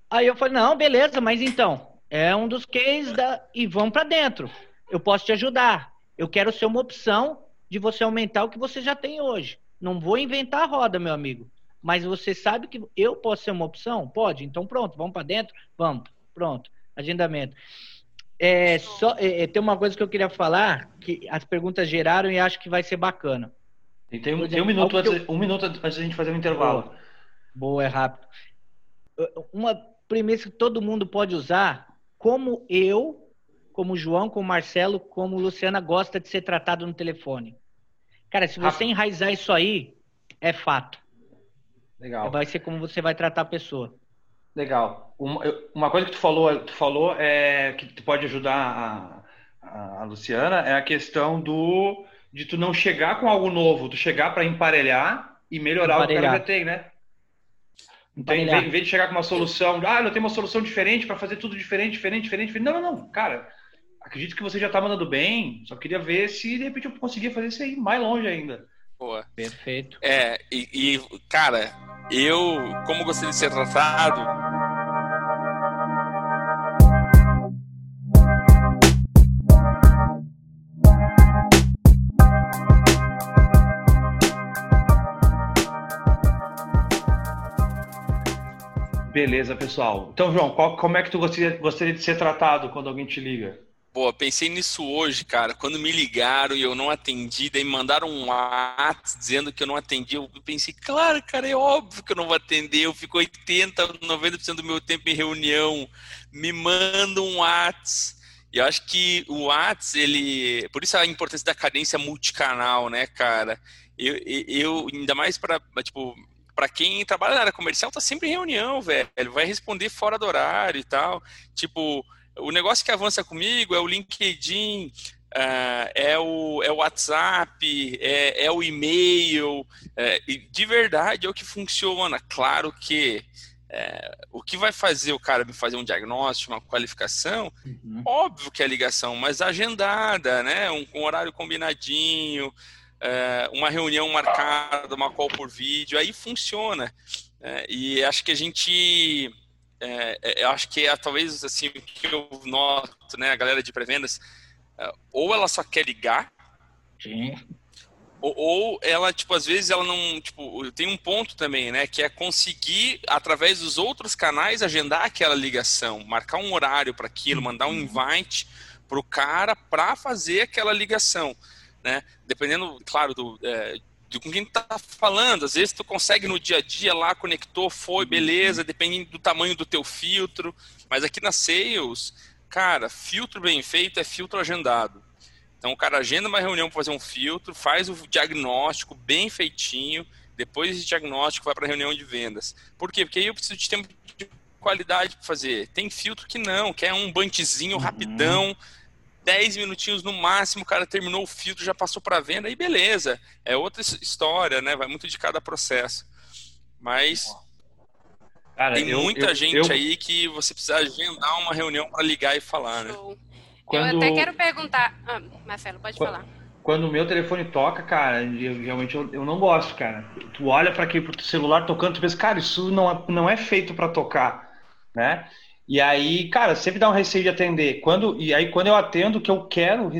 Aí eu falei, não, beleza, mas então, é um dos cases da... e vamos para dentro. Eu posso te ajudar. Eu quero ser uma opção de você aumentar o que você já tem hoje. Não vou inventar a roda, meu amigo. Mas você sabe que eu posso ser uma opção? Pode. Então pronto, vamos para dentro? Vamos. Pronto. Agendamento. É, só, é, é, tem uma coisa que eu queria falar, que as perguntas geraram e acho que vai ser bacana. Tem, tem, um, tem um, minuto antes, eu... um minuto antes da gente fazer um intervalo. Boa, Boa é rápido. Uma premissa que todo mundo pode usar como eu, como João, como Marcelo, como Luciana gosta de ser tratado no telefone. Cara, se você enraizar isso aí, é fato. Legal. Vai ser como você vai tratar a pessoa. Legal. Uma, uma coisa que tu falou, tu falou é que tu pode ajudar a, a Luciana é a questão do de tu não chegar com algo novo, tu chegar para emparelhar e melhorar emparelhar. o que ela já tem, né? Então, em vez, em vez, de chegar com uma solução, ah, eu tenho uma solução diferente para fazer tudo diferente, diferente, diferente, diferente. Não, não, não. Cara, acredito que você já está mandando bem. Só queria ver se de repente eu conseguia fazer isso aí mais longe ainda. Boa. Perfeito. É, e, e cara, eu, como gostei de ser tratado, Beleza, pessoal. Então, João, qual, como é que tu gostaria, gostaria de ser tratado quando alguém te liga? Pô, pensei nisso hoje, cara. Quando me ligaram e eu não atendi, daí me mandaram um WhatsApp dizendo que eu não atendi. Eu pensei, claro, cara, é óbvio que eu não vou atender. Eu fico 80, 90% do meu tempo em reunião. Me manda um WhatsApp. E eu acho que o WhatsApp, ele. Por isso a importância da cadência multicanal, né, cara? Eu, eu ainda mais para, tipo, para quem trabalha na área comercial, tá sempre em reunião, velho. Vai responder fora do horário e tal. Tipo, o negócio que avança comigo é o LinkedIn, Uh, é, o, é o WhatsApp, é, é o e-mail, é, de verdade é o que funciona. Claro que é, o que vai fazer o cara me fazer um diagnóstico, uma qualificação, uhum. óbvio que é ligação, mas agendada, né? Um, um horário combinadinho, é, uma reunião marcada, uma call por vídeo, aí funciona. É, e acho que a gente, é, é eu acho que é talvez assim o que eu noto, né, a galera de pré-vendas, é, ou ela só quer ligar, Sim. Ou, ou, ela, tipo, às vezes ela não, tipo, tem um ponto também, né, que é conseguir, através dos outros canais, agendar aquela ligação, marcar um horário para aquilo, mandar um uhum. invite pro cara para fazer aquela ligação né? Dependendo, claro, do, é, de com quem tá falando. Às vezes tu consegue no dia a dia lá, conectou, foi, uhum. beleza, depende do tamanho do teu filtro. Mas aqui na Sales, cara, filtro bem feito é filtro agendado. Então o cara agenda uma reunião para fazer um filtro, faz o diagnóstico bem feitinho, depois esse diagnóstico vai para a reunião de vendas. Por quê? Porque aí eu preciso de tempo de qualidade para fazer. Tem filtro que não, quer um bantezinho uhum. Rapidão, 10 minutinhos no máximo, o cara terminou o filtro, já passou para venda e beleza. É outra história, né? Vai muito de cada processo. Mas cara, tem eu, muita eu, gente eu... aí que você precisa agendar uma reunião para ligar e falar, né? Quando... Eu até quero perguntar. Ah, Marcelo, pode quando... falar. Quando o meu telefone toca, cara, eu, realmente eu, eu não gosto, cara. Tu olha para aquele celular tocando, tu pensa, cara, isso não é, não é feito para tocar, né? E aí, cara, sempre dá um receio de atender. Quando, e aí, quando eu atendo, o que eu quero,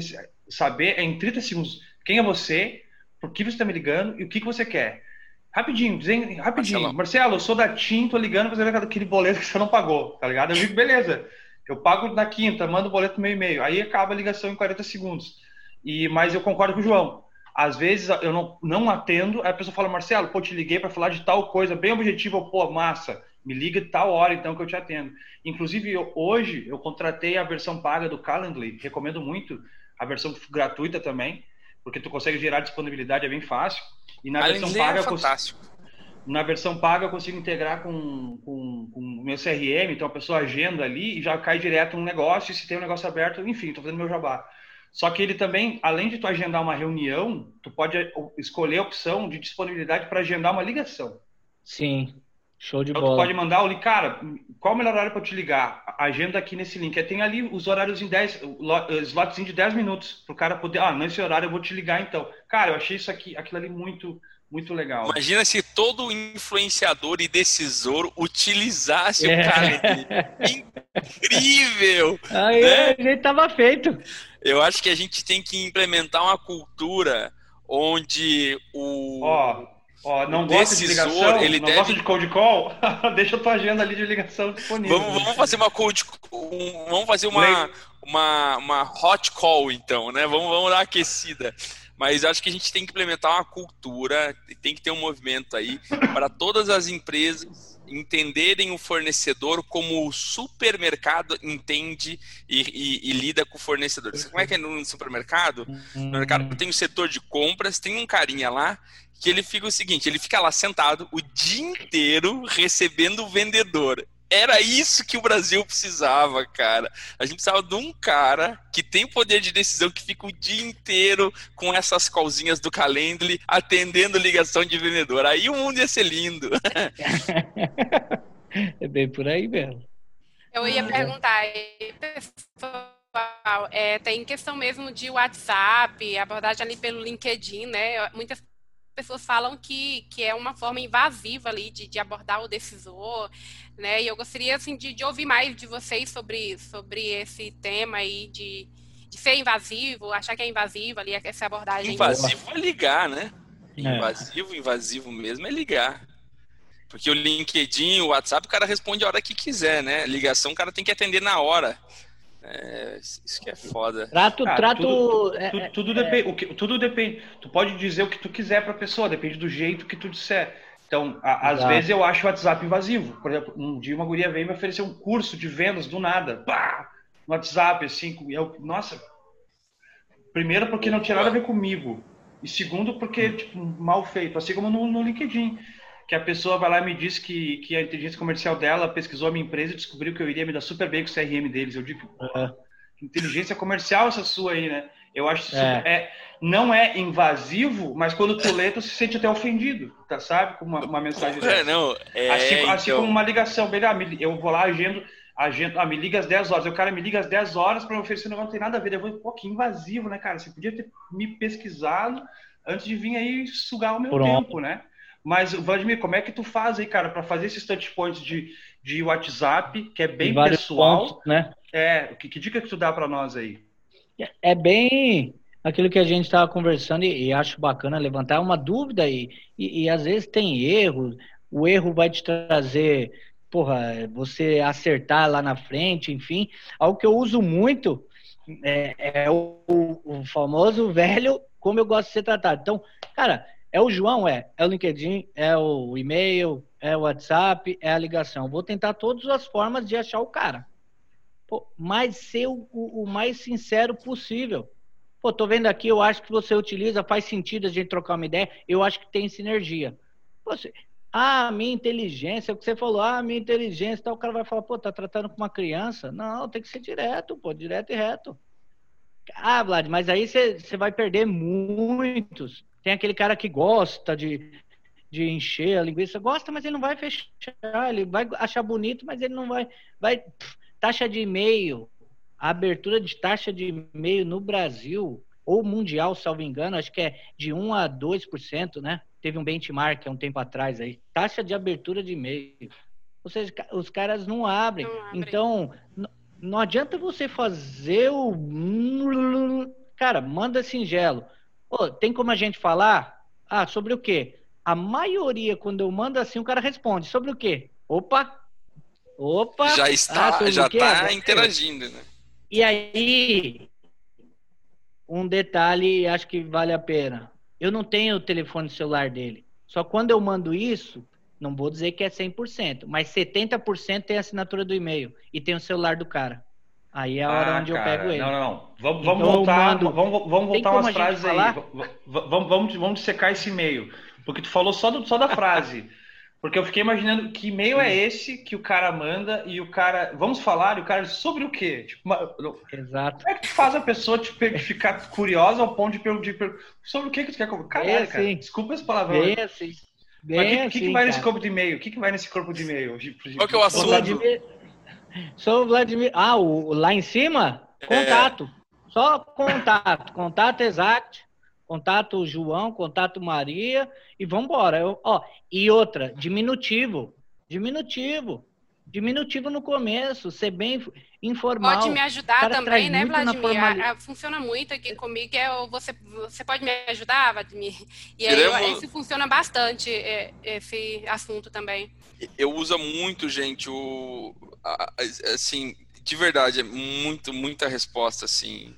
saber é em 30 segundos quem é você, por que você está me ligando e o que, que você quer. Rapidinho, dizem, rapidinho. Marcelo. Marcelo, eu sou da TIM, tô ligando pra ver aquele boleto que você não pagou, tá ligado? Eu digo, beleza, eu pago na quinta, mando o boleto no meu e-mail. Aí acaba a ligação em 40 segundos. E, mas eu concordo com o João. Às vezes eu não, não atendo, aí a pessoa fala, Marcelo, pô, te liguei para falar de tal coisa, bem objetivo, pô, massa, me liga tal hora então que eu te atendo. Inclusive, eu, hoje eu contratei a versão paga do Calendly, recomendo muito a versão gratuita também, porque tu consegue gerar disponibilidade, é bem fácil. E na versão paga, é fantástico. na versão paga eu consigo integrar com, com, com o meu CRM, então a pessoa agenda ali e já cai direto um negócio, e se tem um negócio aberto, enfim, estou fazendo meu jabá. Só que ele também, além de tu agendar uma reunião, tu pode escolher a opção de disponibilidade para agendar uma ligação. Sim, show de então, bola. Tu pode mandar o link, cara, qual o melhor horário para te ligar? Agenda aqui nesse link. Tem ali os horários em 10, slots de 10 minutos, para o cara poder, ah, nesse horário eu vou te ligar então. Cara, eu achei isso aqui, aquilo ali muito, muito legal. Imagina se todo influenciador e decisor utilizasse é. o cara. Incrível! Aí né? a gente tava feito. Eu acho que a gente tem que implementar uma cultura onde o. Ó, ó não gosta de ligação, ele não deve... gosta de cold call? Deixa a tua agenda ali de ligação disponível. Vamos, vamos fazer uma cold um, vamos fazer uma, uma, uma hot call, então, né? Vamos, vamos dar aquecida. Mas acho que a gente tem que implementar uma cultura, tem que ter um movimento aí para todas as empresas entenderem o fornecedor como o supermercado entende e, e, e lida com o fornecedor. Como é que é no supermercado? No mercado tem o setor de compras, tem um carinha lá que ele fica o seguinte, ele fica lá sentado o dia inteiro recebendo o vendedor. Era isso que o Brasil precisava, cara. A gente precisava de um cara que tem poder de decisão, que fica o dia inteiro com essas colzinhas do Calendly atendendo ligação de vendedor. Aí o mundo ia ser lindo. é bem por aí mesmo. Eu ia perguntar, pessoal, é, tem questão mesmo de WhatsApp, abordagem ali pelo LinkedIn, né? Muitas pessoas falam que, que é uma forma invasiva ali de, de abordar o decisor, né? E eu gostaria assim de, de ouvir mais de vocês sobre, sobre esse tema aí de, de ser invasivo, achar que é invasivo ali essa abordagem. Invasivo é ligar, né? É. Invasivo, invasivo mesmo é ligar. Porque o LinkedIn, o WhatsApp, o cara responde a hora que quiser, né? Ligação, o cara tem que atender na hora. É, isso que é foda. Trato, ah, trato. Tudo, é, tudo, tudo é, depende. O que, tudo depende. Tu pode dizer o que tu quiser para a pessoa, depende do jeito que tu disser. Então, a, às vezes eu acho o WhatsApp invasivo. Por exemplo, um dia uma guria veio me oferecer um curso de vendas do nada. Pá! No WhatsApp, assim. Eu, nossa. Primeiro, porque não tinha nada a ver comigo. E segundo, porque, tipo, mal feito. Assim como no, no LinkedIn que a pessoa vai lá e me diz que, que a inteligência comercial dela pesquisou a minha empresa e descobriu que eu iria me dar super bem com o CRM deles. Eu digo, uhum. inteligência comercial essa sua aí, né? Eu acho que é. é. não é invasivo, mas quando tu lê, tu se sente até ofendido, tá? Sabe? Com uma, uma mensagem é, não, é, assim, então... assim como uma ligação. Beleza, ah, eu vou lá, agendo, agendo ah, me liga às 10 horas. O cara me liga às 10 horas para me oferecer um negócio, não tem nada a ver. Eu vou, pô, que invasivo, né, cara? Você podia ter me pesquisado antes de vir aí sugar o meu Pronto. tempo, né? Mas, Vladimir, como é que tu faz aí, cara, para fazer esses touch points de, de WhatsApp, que é bem pessoal? Pontos, né? É, que, que dica que tu dá para nós aí? É bem aquilo que a gente estava conversando e, e, acho bacana levantar uma dúvida aí. E, e, às vezes tem erro, o erro vai te trazer, porra, você acertar lá na frente, enfim. Algo que eu uso muito é, é o, o, famoso velho como eu gosto de ser tratado. Então, cara, é o João? É. É o LinkedIn, é o e-mail, é o WhatsApp, é a ligação. Vou tentar todas as formas de achar o cara. Pô, mas ser o, o, mais sincero possível. Pô, tô vendo aqui, eu acho que você utiliza, faz sentido a gente trocar uma ideia, eu acho que tem sinergia. Você, ah, minha inteligência, o que você falou, ah, minha inteligência, tal, o cara vai falar, pô, tá tratando com uma criança? Não, tem que ser direto, pô, direto e reto. Ah, Vlad, mas aí você vai perder muitos. Tem aquele cara que gosta de, de encher a linguiça, gosta, mas ele não vai fechar, ele vai achar bonito, mas ele não vai. vai taxa de e-mail, a abertura de taxa de e-mail no Brasil, ou mundial, salvo engano, acho que é de 1 a 2%, né? Teve um benchmark há um tempo atrás aí. Taxa de abertura de e-mail. Ou seja, os caras não abrem. Não abre. Então, não adianta você fazer o Cara, manda singelo. Pô, tem como a gente falar? Ah, sobre o quê? A maioria, quando eu mando assim, o cara responde. Sobre o quê? Opa! Opa! Já está, ah, já está interagindo, né? E aí, um detalhe, acho que vale a pena. Eu não tenho o telefone celular dele. Só quando eu mando isso, não vou dizer que é 100%, mas 70% tem a assinatura do e-mail e tem o celular do cara. Aí é a hora Ah, onde cara, eu pego ele. Não, não, não. Vamos, vamos Então voltar, mando- vamos, vamos voltar umas frases aí. falar? Vamos, vamos, vamos secar esse e-mail. Porque tu falou só, do, só da frase. Porque eu fiquei imaginando que e-mail é esse que o cara manda e o cara. Vamos falar e o cara sobre o quê? Tipo, uma- Exato. como é que tu faz a pessoa te per- ficar curiosa ao ponto de perguntar sobre o que, que tu quer? Caralho, É, cara. sim. Desculpa esse palavrão. Bem assim. Bem Mas o que, que, assim, que vai nesse cara. corpo de e-mail? O que, que vai nesse corpo de e-mail? Qual que é o assunto? Sou o Vladimir. Ah, o, lá em cima? É. Contato. Só contato. Contato exact. Contato João, contato Maria e vambora. Eu, ó, e outra, diminutivo. Diminutivo. Diminutivo no começo, ser bem informal. Pode me ajudar também, né, Vladimir? formali- A- a- funciona muito aqui comigo. É você, você pode me ajudar, Vladimir? E aí, esse funciona bastante, é, esse assunto também. Eu uso muito, gente, o assim, de verdade, é muito, muita resposta, assim.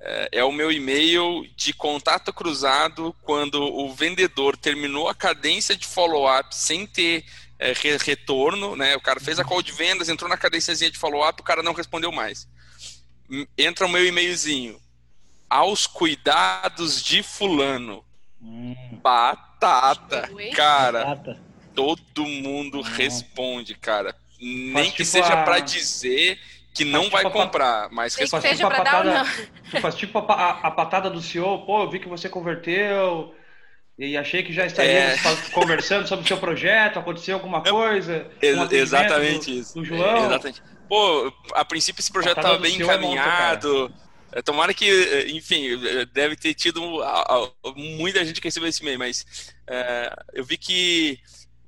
É, é o meu e-mail de contato cruzado quando o vendedor terminou a cadência de follow-up sem ter é, re- retorno, né? O cara fez a call de vendas, entrou na cadênciazinha de follow-up, o cara não respondeu mais. Entra o meu e-mailzinho. Aos cuidados de fulano. Hum, Batata. Cara, Batata. Todo mundo Não. responde, cara. Nem Faz que tipo seja a- pra dizer que não tipo vai comprar, mas que responde. seja tipo a pra dar ou patada- não. Tu faz tipo a, a- a patada do CEO, pô, eu vi que você converteu e achei que já estaríamos É. conversando sobre o seu projeto, aconteceu alguma coisa. Ex- um exatamente do, isso. Do João. É, exatamente. Pô, a princípio esse projeto estava bem é monta, encaminhado. É, Tomara que, é, enfim, é, deve ter tido a- a- muita gente que recebeu esse e-mail, mas é, eu vi que,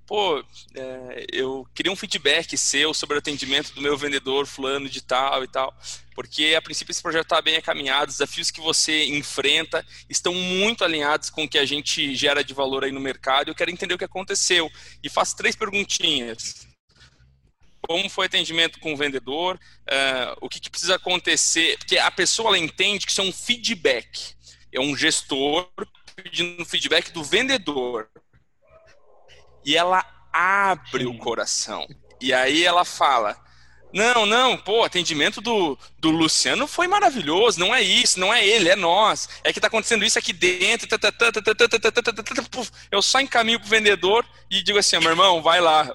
pô, é, eu queria um feedback seu sobre o atendimento do meu vendedor fulano de tal e tal, porque a princípio esse projeto está bem encaminhado, os desafios que você enfrenta estão muito alinhados com o que a gente gera de valor aí no mercado. Eu quero entender o que aconteceu. E faço três perguntinhas. Como foi o atendimento com o vendedor, eh, o que, que precisa acontecer, porque a pessoa ela entende que isso é um feedback, é um gestor pedindo feedback do vendedor e ela abre o coração. E aí ela fala: Não, não, pô, atendimento do, do Luciano foi maravilhoso. Não é isso, não é ele, é nós. É que tá acontecendo isso aqui dentro. Eu só encaminho pro vendedor e digo assim: meu irmão, vai lá,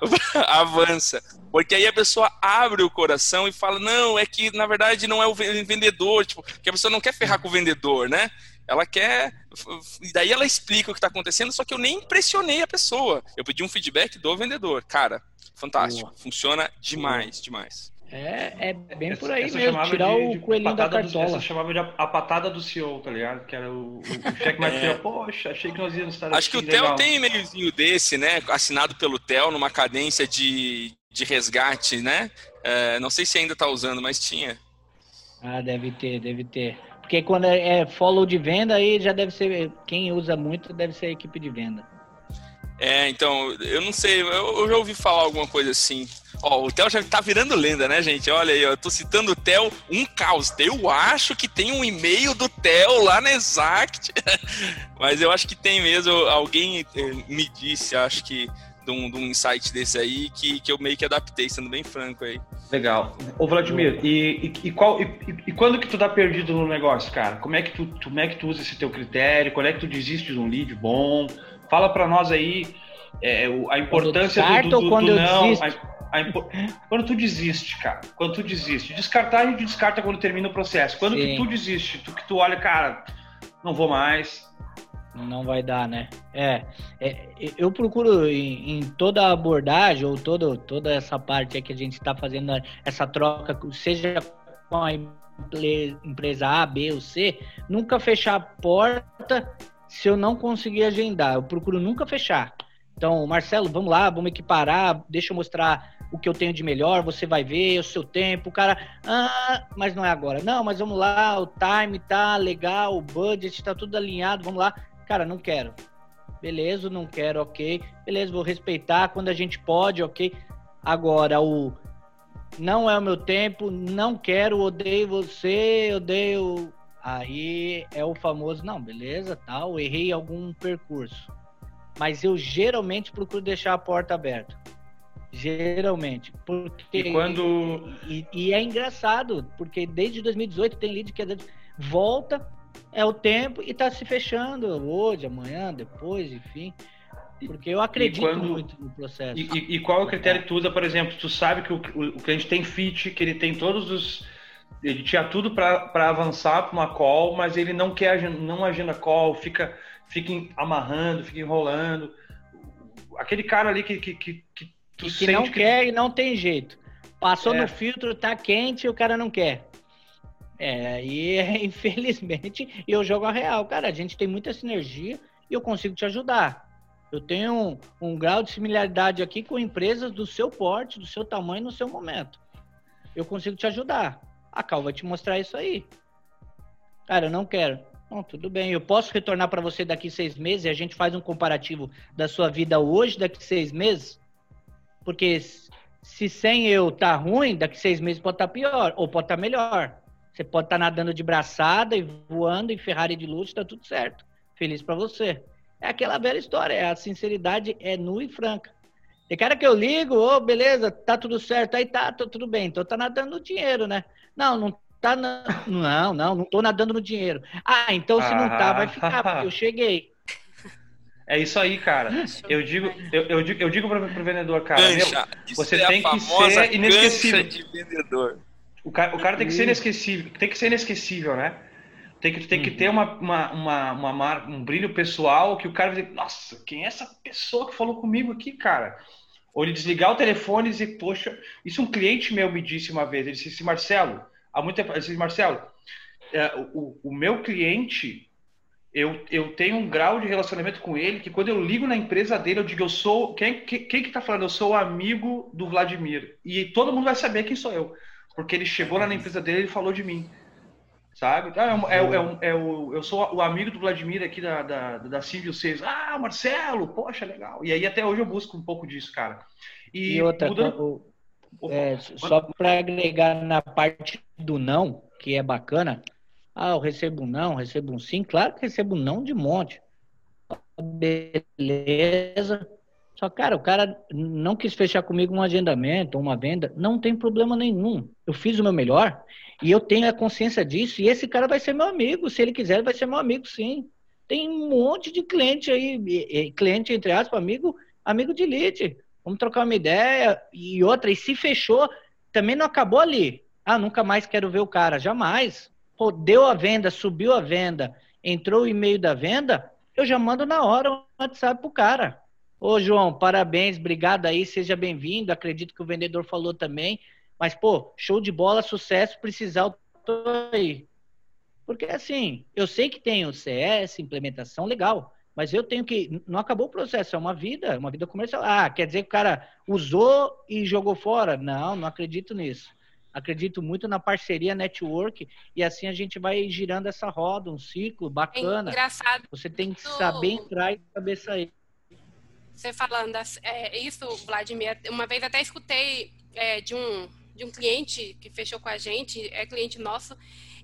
avança. Porque aí a pessoa abre o coração e fala: Não, é que na verdade não é o vendedor. Tipo, que a pessoa não quer ferrar com o vendedor, né? Ela quer. E daí ela explica o que está acontecendo, só que eu nem impressionei a pessoa. Eu pedi um feedback do vendedor. Cara, fantástico. Boa. Funciona demais, demais. É, é bem Essa- por aí essa mesmo, tirar de- o de coelhinho da patada do- cartola. essa chamava de a, a patada do CEO, tá ligado? Que era o, o, o cheque mais É. Poxa, achei que nós íamos estar Acho que o Theo tem e-mailzinho desse, né? Assinado pelo Theo numa cadência de, de resgate, né? É, não sei se ainda está usando, mas tinha. Ah, deve ter, deve ter. Porque quando é é follow de venda, aí já deve ser. Quem usa muito deve ser a equipe de venda. É, então, eu não sei, eu, já ouvi falar alguma coisa assim. Ó, o Theo já tá virando lenda, né, gente? Olha aí, ó, eu tô citando o Theo, um caos. Eu acho que tem um e-mail do Theo lá na Exact, mas eu acho que tem mesmo. Alguém eh, me disse, acho que, de um, de um insight desse aí, que, que eu meio que adaptei, sendo bem franco aí. Legal. Ô, Vladimir, e, e, e qual, e, e- quando que tu dá perdido no negócio, cara? Como é que tu, tu- como é que tu usa esse teu critério? Quando é que tu desiste de um lead bom? Fala pra nós aí é, a importância do, do, do quando eu não. a- a quando tu desiste, cara. Quando tu desiste. Descartar a gente descarta quando termina o processo. Quando que tu desiste, tu, que tu olha, cara, não vou mais. Não vai dar, né? É, é, eu procuro em, em toda abordagem ou todo, toda essa parte que a gente está fazendo, essa troca, seja com a empresa A, B ou C, nunca fechar a porta se eu não conseguir agendar. Eu procuro nunca fechar. Então, Marcelo, vamos lá, vamos equiparar, deixa eu mostrar o que eu tenho de melhor, você vai ver o seu tempo, o cara, ah, mas não é agora. Não, mas vamos lá, o time tá legal, o budget tá tudo alinhado, vamos lá. Cara, não quero. Beleza, não quero, ok. Beleza, vou respeitar quando a gente pode, ok. Agora, o não é o meu tempo, não quero, odeio você, odeio. Aí é o famoso, não, beleza, tal, errei algum percurso. Mas eu geralmente procuro deixar a porta aberta. Geralmente. Porque, e quando. E, e, é engraçado, porque desde 2018 tem lead que volta, é o tempo e tá se fechando hoje, amanhã, depois, enfim. Porque eu acredito quando, muito no processo. E, e, e, qual é o critério que tu usa, por exemplo? Tu sabe que o, o, o cliente tem fit, que ele tem todos os. Ele tinha tudo para avançar para uma call, mas ele não quer não agenda call, fica, fica amarrando, fica enrolando. Aquele cara ali que, que, que, que tu que não que... quer e não tem jeito. Passou é. no filtro, tá quente e o cara não quer. É, e infelizmente eu jogo a real. Cara, a gente tem muita sinergia e eu consigo te ajudar. Eu tenho um, um, grau de similaridade aqui com empresas do seu porte, do seu tamanho, no seu momento. Eu consigo te ajudar. A Cal vai te mostrar isso aí. Cara, eu não quero. Não, tudo bem. Eu posso retornar para você daqui seis meses e a gente faz um comparativo da sua vida hoje, daqui seis meses? Porque se sem eu tá ruim, daqui seis meses pode estar tá pior ou pode estar tá melhor. Você pode estar tá nadando de braçada e voando em Ferrari de luxo, tá tudo certo. Feliz para você. É aquela velha história, a sinceridade é nua e franca. Tem cara que eu ligo, ô, oh, beleza, tá tudo certo, aí tá, tô, tudo bem, então tá nadando no dinheiro, né? Não, não tá, na... não, não, não tô nadando no dinheiro. Ah, então se não tá, vai ficar, porque eu cheguei. É isso aí, cara. Eu digo, eu, eu digo, eu digo pro, pro vendedor, cara, meu, você é tem que ser inesquecível. De vendedor. O cara, o cara tem que ser inesquecível, tem que ser inesquecível, né? Tem que, tem que ter uma, uma, uma, uma, um brilho pessoal que o cara vai dizer, nossa, quem é essa pessoa que falou comigo aqui, cara? Ou ele desligar o telefone e dizer, poxa, isso um cliente meu me disse uma vez, ele disse, Marcelo, há muito tempo, ele disse, Marcelo, é, o, o meu cliente, eu, eu tenho um grau de relacionamento com ele que quando eu ligo na empresa dele, eu digo, eu sou, quem, quem, quem que tá falando? Eu sou amigo do Vladimir. E todo mundo vai saber quem sou eu. Porque ele chegou lá na empresa dele e falou de mim sabe? Ah, é, é, é, é, o, eu sou o amigo do Vladimir aqui da, da, da Civil 6. Ah, Marcelo, poxa, legal. E aí até hoje eu busco um pouco disso, cara. E, e outra, mudando... é, só para agregar na parte do não, que é bacana. Ah, eu recebo um não, recebo um sim. Claro que recebo um não de monte. Beleza. Só, cara, o cara não quis fechar comigo um agendamento, uma venda, não tem problema nenhum. Eu fiz o meu melhor e eu tenho a consciência disso. E esse cara vai ser meu amigo. Se ele quiser, vai ser meu amigo, sim. Tem um monte de cliente aí, cliente, entre aspas, amigo, amigo de lead. Vamos trocar uma ideia. E outra, e se fechou, também não acabou ali. Ah, nunca mais quero ver o cara. Jamais. Pô, deu a venda, subiu a venda, entrou o e-mail da venda, eu já mando na hora o WhatsApp pro cara. Ô, João, parabéns, obrigado aí, seja bem-vindo. Acredito que o vendedor falou também. Mas, pô, show de bola, sucesso, precisar, eu tô aí. Porque, assim, eu sei que tem o CS, implementação legal, mas eu tenho que. Não acabou o processo, é uma vida, é uma vida comercial. Ah, quer dizer que o cara usou e jogou fora? Não, não acredito nisso. Acredito muito na parceria network e assim a gente vai girando essa roda, um ciclo bacana. É engraçado. Você tem que saber entrar e saber sair você falando é, isso, Vladimir, uma vez até escutei é, de, um, de um cliente que fechou com a gente, é cliente nosso,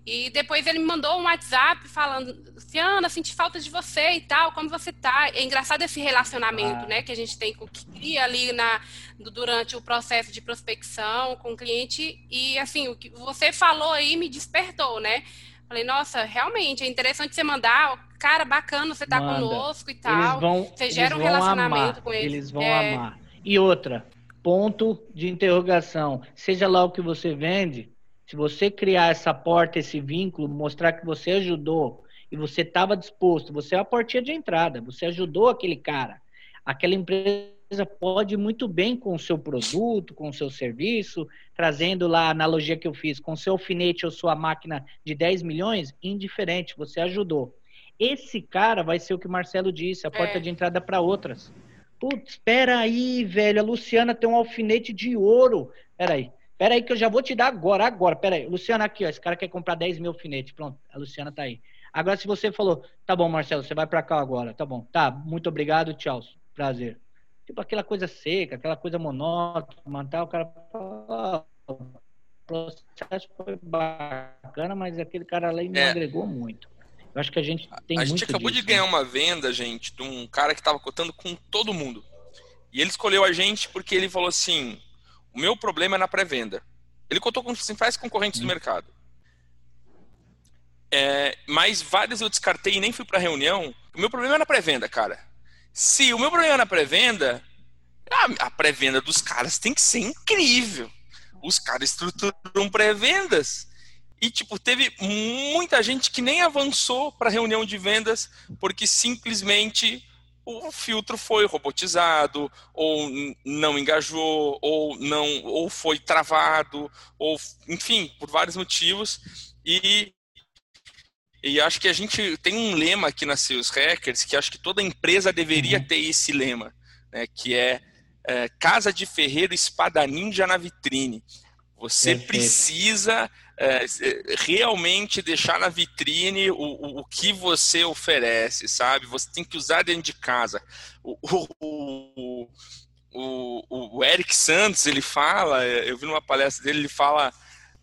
e depois ele me mandou um WhatsApp falando, Ciana, senti falta de você e tal, como você tá? É engraçado esse relacionamento, ah. né, que a gente tem com que cria ali na, durante o processo de prospecção com o cliente. E assim, o que você falou aí me despertou, né? Falei, nossa, realmente é interessante você mandar cara, bacana, você tá Manda. conosco e tal. Eles vão, você gera um relacionamento amar, com eles. Eles vão é... amar. E outra, ponto de interrogação. Seja lá o que você vende, se você criar essa porta, esse vínculo, mostrar que você ajudou e você estava disposto, você é a portinha de entrada, você ajudou aquele cara. Aquela empresa pode muito bem com o seu produto, com o seu serviço, trazendo lá a analogia que eu fiz, com o seu alfinete ou sua máquina de 10 milhões, indiferente, você ajudou. Esse cara vai ser o que o Marcelo disse, a porta é. de entrada para outras. Putz, espera aí, velho. A Luciana tem um alfinete de ouro. Espera aí. Espera aí que eu já vou te dar agora, agora. Espera aí. Luciana aqui, ó. Esse cara quer comprar 10 mil alfinetes. Pronto, a Luciana tá aí. Agora, se você falou, tá bom, Marcelo, você vai para cá agora. Tá bom. Tá, muito obrigado, tchau. Prazer. Tipo aquela coisa seca, aquela coisa monótona, tal. O cara fala, o processo foi bacana, mas aquele cara lá não é. agregou muito. Eu acho que a gente tem A gente acabou disso, de ganhar né? uma venda, gente, de um cara que estava cotando com todo mundo. E ele escolheu a gente porque ele falou assim: o meu problema é na pré-venda. Ele cotou com os principais concorrentes do mercado. É, mas várias eu descartei e nem fui para reunião. O meu problema é na pré-venda, cara. Se o meu problema é na pré-venda, a, pré-venda dos caras tem que ser incrível. Os caras estruturam pré-vendas. E, tipo, teve muita gente que nem avançou para reunião de vendas porque simplesmente o filtro foi robotizado, ou não engajou, ou não, ou foi travado, ou enfim, por vários motivos. E, e acho que a gente tem um lema aqui na Seus Hackers que acho que toda empresa deveria uhum. ter esse lema, né, que é, é casa de ferreiro espada ninja na vitrine. Você Perfeito. precisa é, realmente deixar na vitrine o, o, o, que você oferece, sabe? Você tem que usar dentro de casa. O, o, o, o Eric Santos, ele fala, eu vi numa palestra dele, ele fala,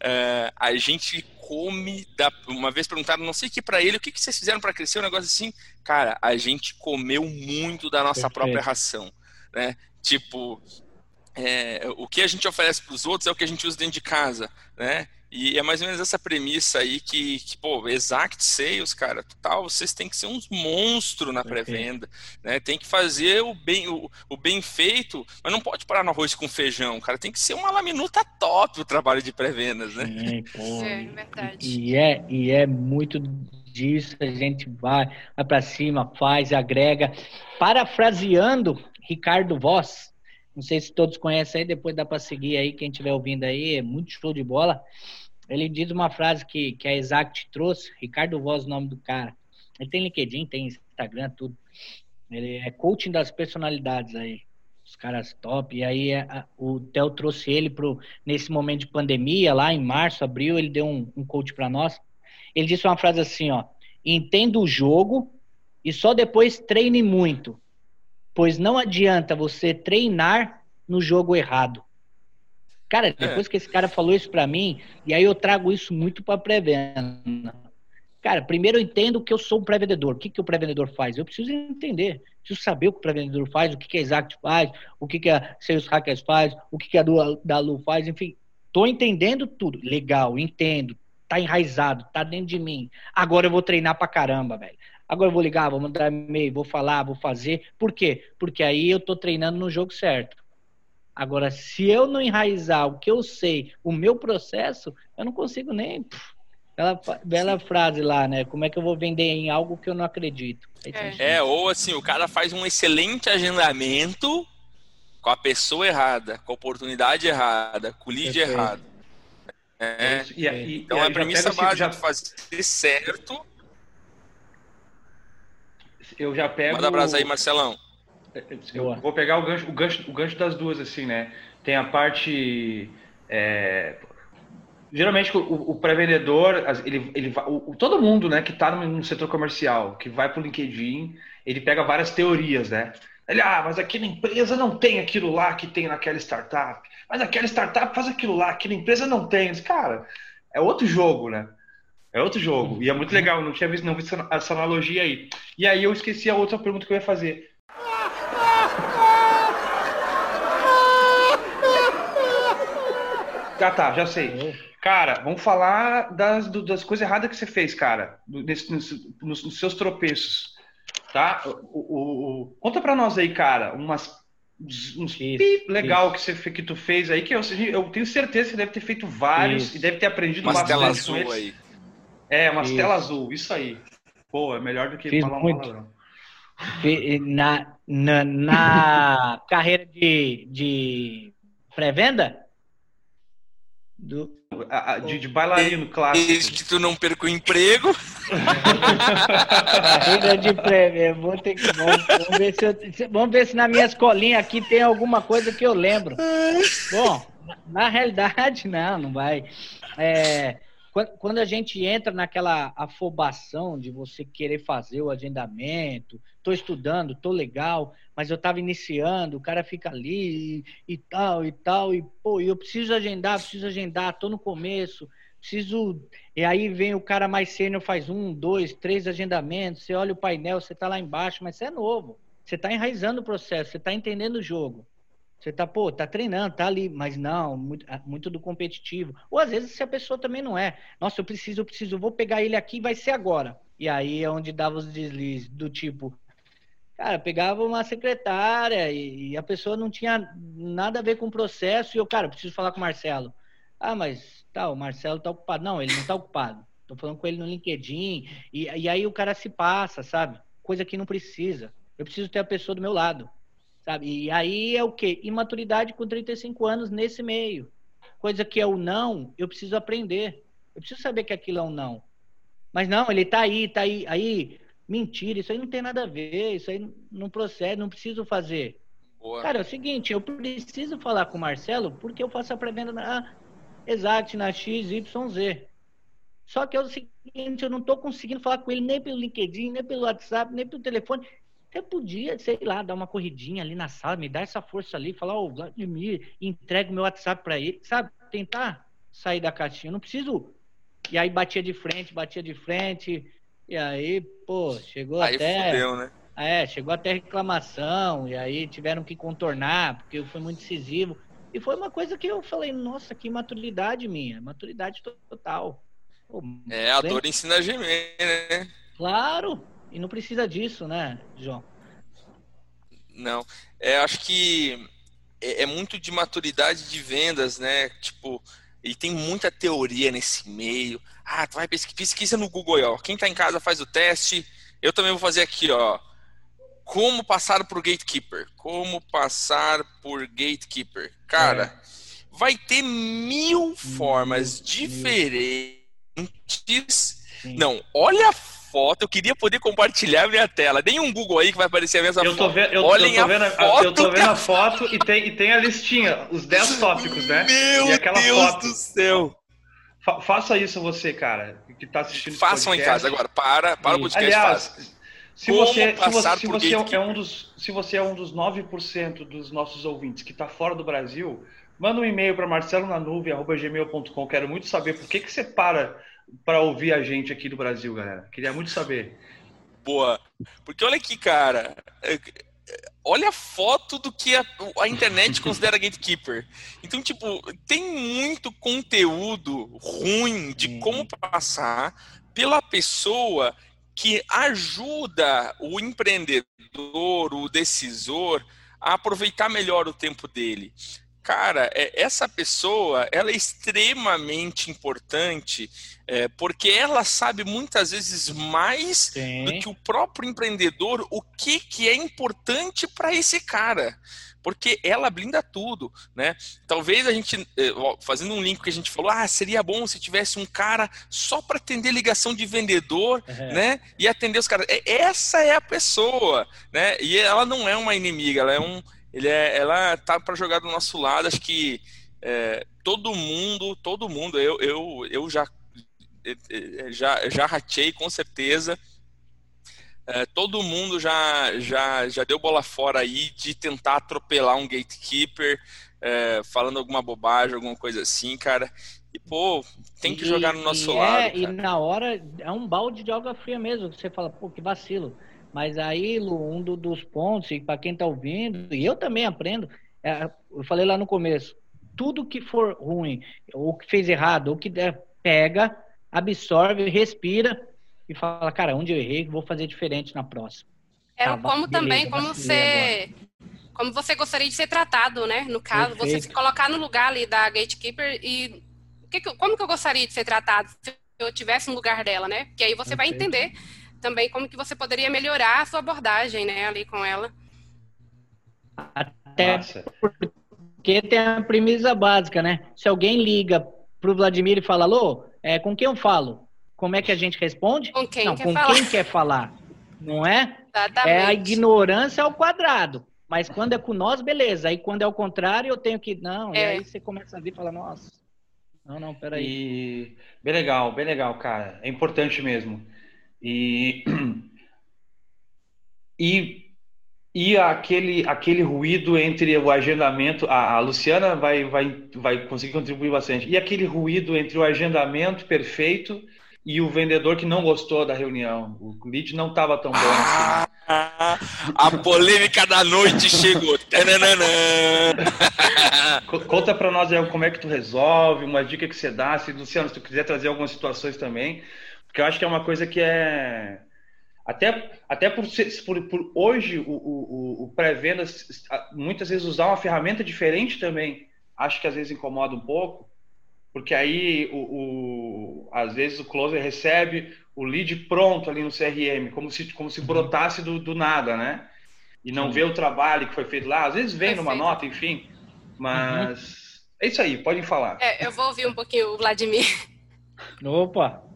é, a gente come, da, uma vez perguntaram, não sei o que para ele, o que, que vocês fizeram para crescer, um negócio assim, cara, a gente comeu muito da nossa Perfeito. própria ração, né? Tipo, é, o que a gente oferece para os outros é o que a gente usa dentro de casa, né? E é mais ou menos essa premissa aí que, que pô, Exact Sales, cara, tal, vocês têm que ser uns monstros na pré-venda, né? Tem que fazer o bem, o, o, bem feito, mas não pode parar no arroz com feijão, cara. Tem que ser uma laminuta top o trabalho de pré-vendas, né? Sim, pô. É, verdade. E é, e é muito disso, a gente vai, vai para cima, faz, agrega. Parafraseando Ricardo Voss, não sei se todos conhecem aí, depois dá para seguir aí, quem estiver ouvindo aí, é muito show de bola. Ele diz uma frase que, que a Exact trouxe, Ricardo Voz, o nome do cara. Ele tem LinkedIn, tem Instagram, tudo. Ele é coaching das personalidades aí. Os caras top. E aí a, o Theo trouxe ele pro, nesse momento de pandemia, lá em março, abril, ele deu um, um coach para nós. Ele disse uma frase assim, ó. Entenda o jogo e só depois treine muito pois não adianta você treinar no jogo errado. Cara, é. depois é. que esse cara falou isso para mim, e aí eu trago isso muito para pré-venda. Cara, primeiro eu entendo que eu sou um pré-vendedor. O que, que o pré-vendedor faz? Eu preciso entender. Preciso saber o que o pré-vendedor faz, o que, que a Exact faz, o que, que a Sales Hackers faz, o que, que a da Lu faz, enfim. Tô entendendo tudo. Legal, entendo. Tá enraizado, tá dentro de mim. Agora eu vou treinar pra caramba, velho. Agora eu vou ligar, vou mandar e-mail, vou falar, vou fazer. Por quê? Porque aí eu estou treinando no jogo certo. Agora, se eu não enraizar o que eu sei, o meu processo, eu não consigo nem. Bela, bela frase lá, né? Como é que eu vou vender em algo que eu não acredito? É. é, ou assim, o cara faz um excelente agendamento com a pessoa errada, com a oportunidade errada, com o lead Perfeito. errado. É, e, e, então e a premissa básica já... de fazer certo eu já pego. Manda abraço aí, Marcelão. Eu vou pegar o gancho, o gancho, o gancho das duas, assim, né? Tem a parte. É... Geralmente o, o pré-vendedor, ele, ele, o, todo mundo, né, que está no, setor comercial, que vai para o LinkedIn, ele pega várias teorias, né? Ele, ah, mas aqui na empresa não tem aquilo lá que tem naquela startup. Mas aquela startup faz aquilo lá, aqui na empresa não tem. Cara, é outro jogo, né? É outro jogo. E é muito legal, não tinha visto, não visto essa analogia aí. E aí eu esqueci a outra pergunta que eu ia fazer. Ah, tá, já sei. Cara, vamos falar das, das coisas erradas que você fez, cara, nesse, nesse, nos, nos, seus tropeços. Tá? O, o, o, conta pra nós aí, cara, umas uns isso, legal isso. que você que tu fez aí que eu, eu tenho certeza que você deve ter feito vários isso. e deve ter aprendido Umas bastante com eles. aí. É, uma tela azul, isso aí. Pô, é melhor do que Fiz falar muito. Na, na, na carreira de, de pré-venda, Do... A, a, de, de, bailarino clássico. Desde que tu não perca o emprego. Carreira de prêmio. Vou ter que. Vamos, vamos, ver se eu, vamos ver se na minha escolinha aqui tem alguma coisa que eu lembro. Bom, na realidade, não, não vai. É, quando a gente entra naquela afobação de você querer fazer o agendamento, estou estudando, estou legal, mas eu estava iniciando, o cara fica ali e, e, tal, e tal, e pô, eu preciso agendar, preciso agendar, estou no começo, preciso. E aí vem o cara mais sênior, faz um, dois, três agendamentos, você olha o painel, você está lá embaixo, mas você é novo. Você está enraizando o processo, você está entendendo o jogo. Você tá, pô, tá treinando, tá ali, mas não, muito, ah, muito, do competitivo. Ou às vezes se a pessoa também não é. Nossa, eu preciso, eu preciso, vou pegar ele aqui, vai ser agora. E aí é onde dava os deslizes, do tipo, cara, pegava uma secretária e, e, a pessoa não tinha nada a ver com o processo e eu, cara, preciso falar com o Marcelo. Ah, mas tá, o Marcelo tá ocupado. Não, ele não tá ocupado. Tô falando com ele no LinkedIn. E, e aí o cara se passa, sabe? Coisa que não precisa. Eu preciso ter a pessoa do meu lado sabe? E aí é o quê? Imaturidade com 35 anos nesse meio. Coisa que é o não, eu preciso aprender. Eu preciso saber que aquilo é um não. Mas não, ele tá aí, tá aí. Aí, mentira, isso aí não tem nada a ver, isso aí não procede, não preciso fazer. Boa. Cara, é o seguinte, eu preciso falar com o Marcelo porque eu faço a pré-venda na Exact, na XYZ. Só que é o seguinte, eu não estou conseguindo falar com ele nem pelo LinkedIn, nem pelo WhatsApp, nem pelo telefone. Eu podia, sei lá, dar uma corridinha ali na sala, me dar essa força ali, falar, ô, oh, Vladimir, entrega o meu WhatsApp para ele, sabe? Tentar sair da caixinha. Eu não preciso. E aí batia de frente, batia de frente. E aí, pô, chegou aí até. Fudeu, né? É, chegou até reclamação, e aí tiveram que contornar, porque eu fui muito decisivo. E foi uma coisa que eu falei, nossa, que maturidade minha, maturidade total. Pô, é, a dor ensina a gemer, né? Claro, e não precisa disso, né, João? Não. É, acho que é, é muito de maturidade de vendas, né? Tipo, e tem muita teoria nesse meio. Ah, tu vai pesquisa, pesquisa no Google, ó. Quem tá em casa faz o teste. Eu também vou fazer aqui, ó. Como passar por gatekeeper? Como passar por gatekeeper? Cara, é. vai ter mil formas mil, diferentes. Mil. Não, olha a foto, eu queria poder compartilhar minha tela. Deem um Google aí que vai aparecer a mesma eu foto. Ve eu, Olhem eu tô vendo a, foto. Eu tô vendo a foto e tem, e tem a listinha, os 10 tópicos, né? Meu e Deus foto. do céu. Fa faça isso você, cara, que tá assistindo Façam em casa agora, para, para o podcast. Aliás, se você, se você, se você é um dos, se você é um dos 9% dos nossos ouvintes que está fora do Brasil, manda um e-mail para marcelonanuvem.gmail.com. Quero muito saber por que, que você para para ouvir a gente aqui do Brasil, galera. Queria muito saber. Boa. Porque olha aqui, cara. É, olha a foto do que a, a internet considera gatekeeper. Então, tipo, tem muito conteúdo ruim de como passar pela pessoa que ajuda o empreendedor, o decisor, a aproveitar melhor o tempo dele cara, é, essa pessoa ela é extremamente importante é, porque ela sabe muitas vezes mais Sim. do que o próprio empreendedor o que, que é importante para esse cara. Porque ela blinda tudo, né? Talvez a gente, é, fazendo um link que a gente falou, ah, seria bom se tivesse um cara só para atender ligação de vendedor, é. né? E atender os caras. É, essa é a pessoa, né? E ela não é uma inimiga, ela é um, ele é, ela tá para jogar do nosso lado. Acho que é, todo mundo, todo mundo, eu, eu, eu já já já ratei com certeza. É, todo mundo já, já, já deu bola fora aí de tentar atropelar um gatekeeper, é, falando alguma bobagem, alguma coisa assim, cara. E, pô, tem que e, jogar no nosso lado. É, e na hora é um balde de água fria mesmo. Você fala, pô, que vacilo. Mas aí, Lu, um do, dos pontos, e para quem está ouvindo, e eu também aprendo, é, eu falei lá no começo, tudo que for ruim, ou que fez errado, ou que der, pega, absorve, respira e fala, cara, onde eu errei, vou fazer diferente na próxima. É tá, como beleza, também, como você, como você gostaria de ser tratado, né? No caso, Perfeito. você se colocar no lugar ali da gatekeeper e que, como que eu gostaria de ser tratado se eu tivesse no lugar dela, né? Que aí você Perfeito. vai entender também como que você poderia melhorar a sua abordagem, né, ali com ela. Até Nossa. porque tem a premissa básica, né? Se alguém liga pro Vladimir e fala, alô, é, com quem eu falo? Como é que a gente responde? Com quem Não, quer com falar. quem quer falar. Não é? Exatamente. É a ignorância ao quadrado. Mas quando é com nós, beleza. Aí quando é o contrário, eu tenho que. Não, e É. aí você começa a vir e fala, nossa. Não, não, peraí. E bem legal, bem legal, cara. É importante mesmo. E e, e aquele aquele ruído entre o agendamento, a, a Luciana vai, vai vai conseguir contribuir bastante. E aquele ruído entre o agendamento perfeito e o vendedor que não gostou da reunião. O lead não estava tão bom assim. Ah, a polêmica da noite chegou. Conta pra nós aí como é que tu resolve, uma dica que você dá, se Luciano, se tu quiser trazer algumas situações também, porque eu acho que é uma coisa que é até até por, ser- por, por hoje o, o, o- pré-venda muitas vezes usar uma ferramenta diferente também, acho que às vezes incomoda um pouco, porque aí o, o às vezes o closer recebe o lead pronto ali no CRM, como se como se brotasse do, do nada, né? E não Sim. vê o trabalho que foi feito lá, às vezes vem numa nota, enfim. Mas é isso aí, podem falar. É, eu vou ouvir um pouquinho o Vladimir. Opa!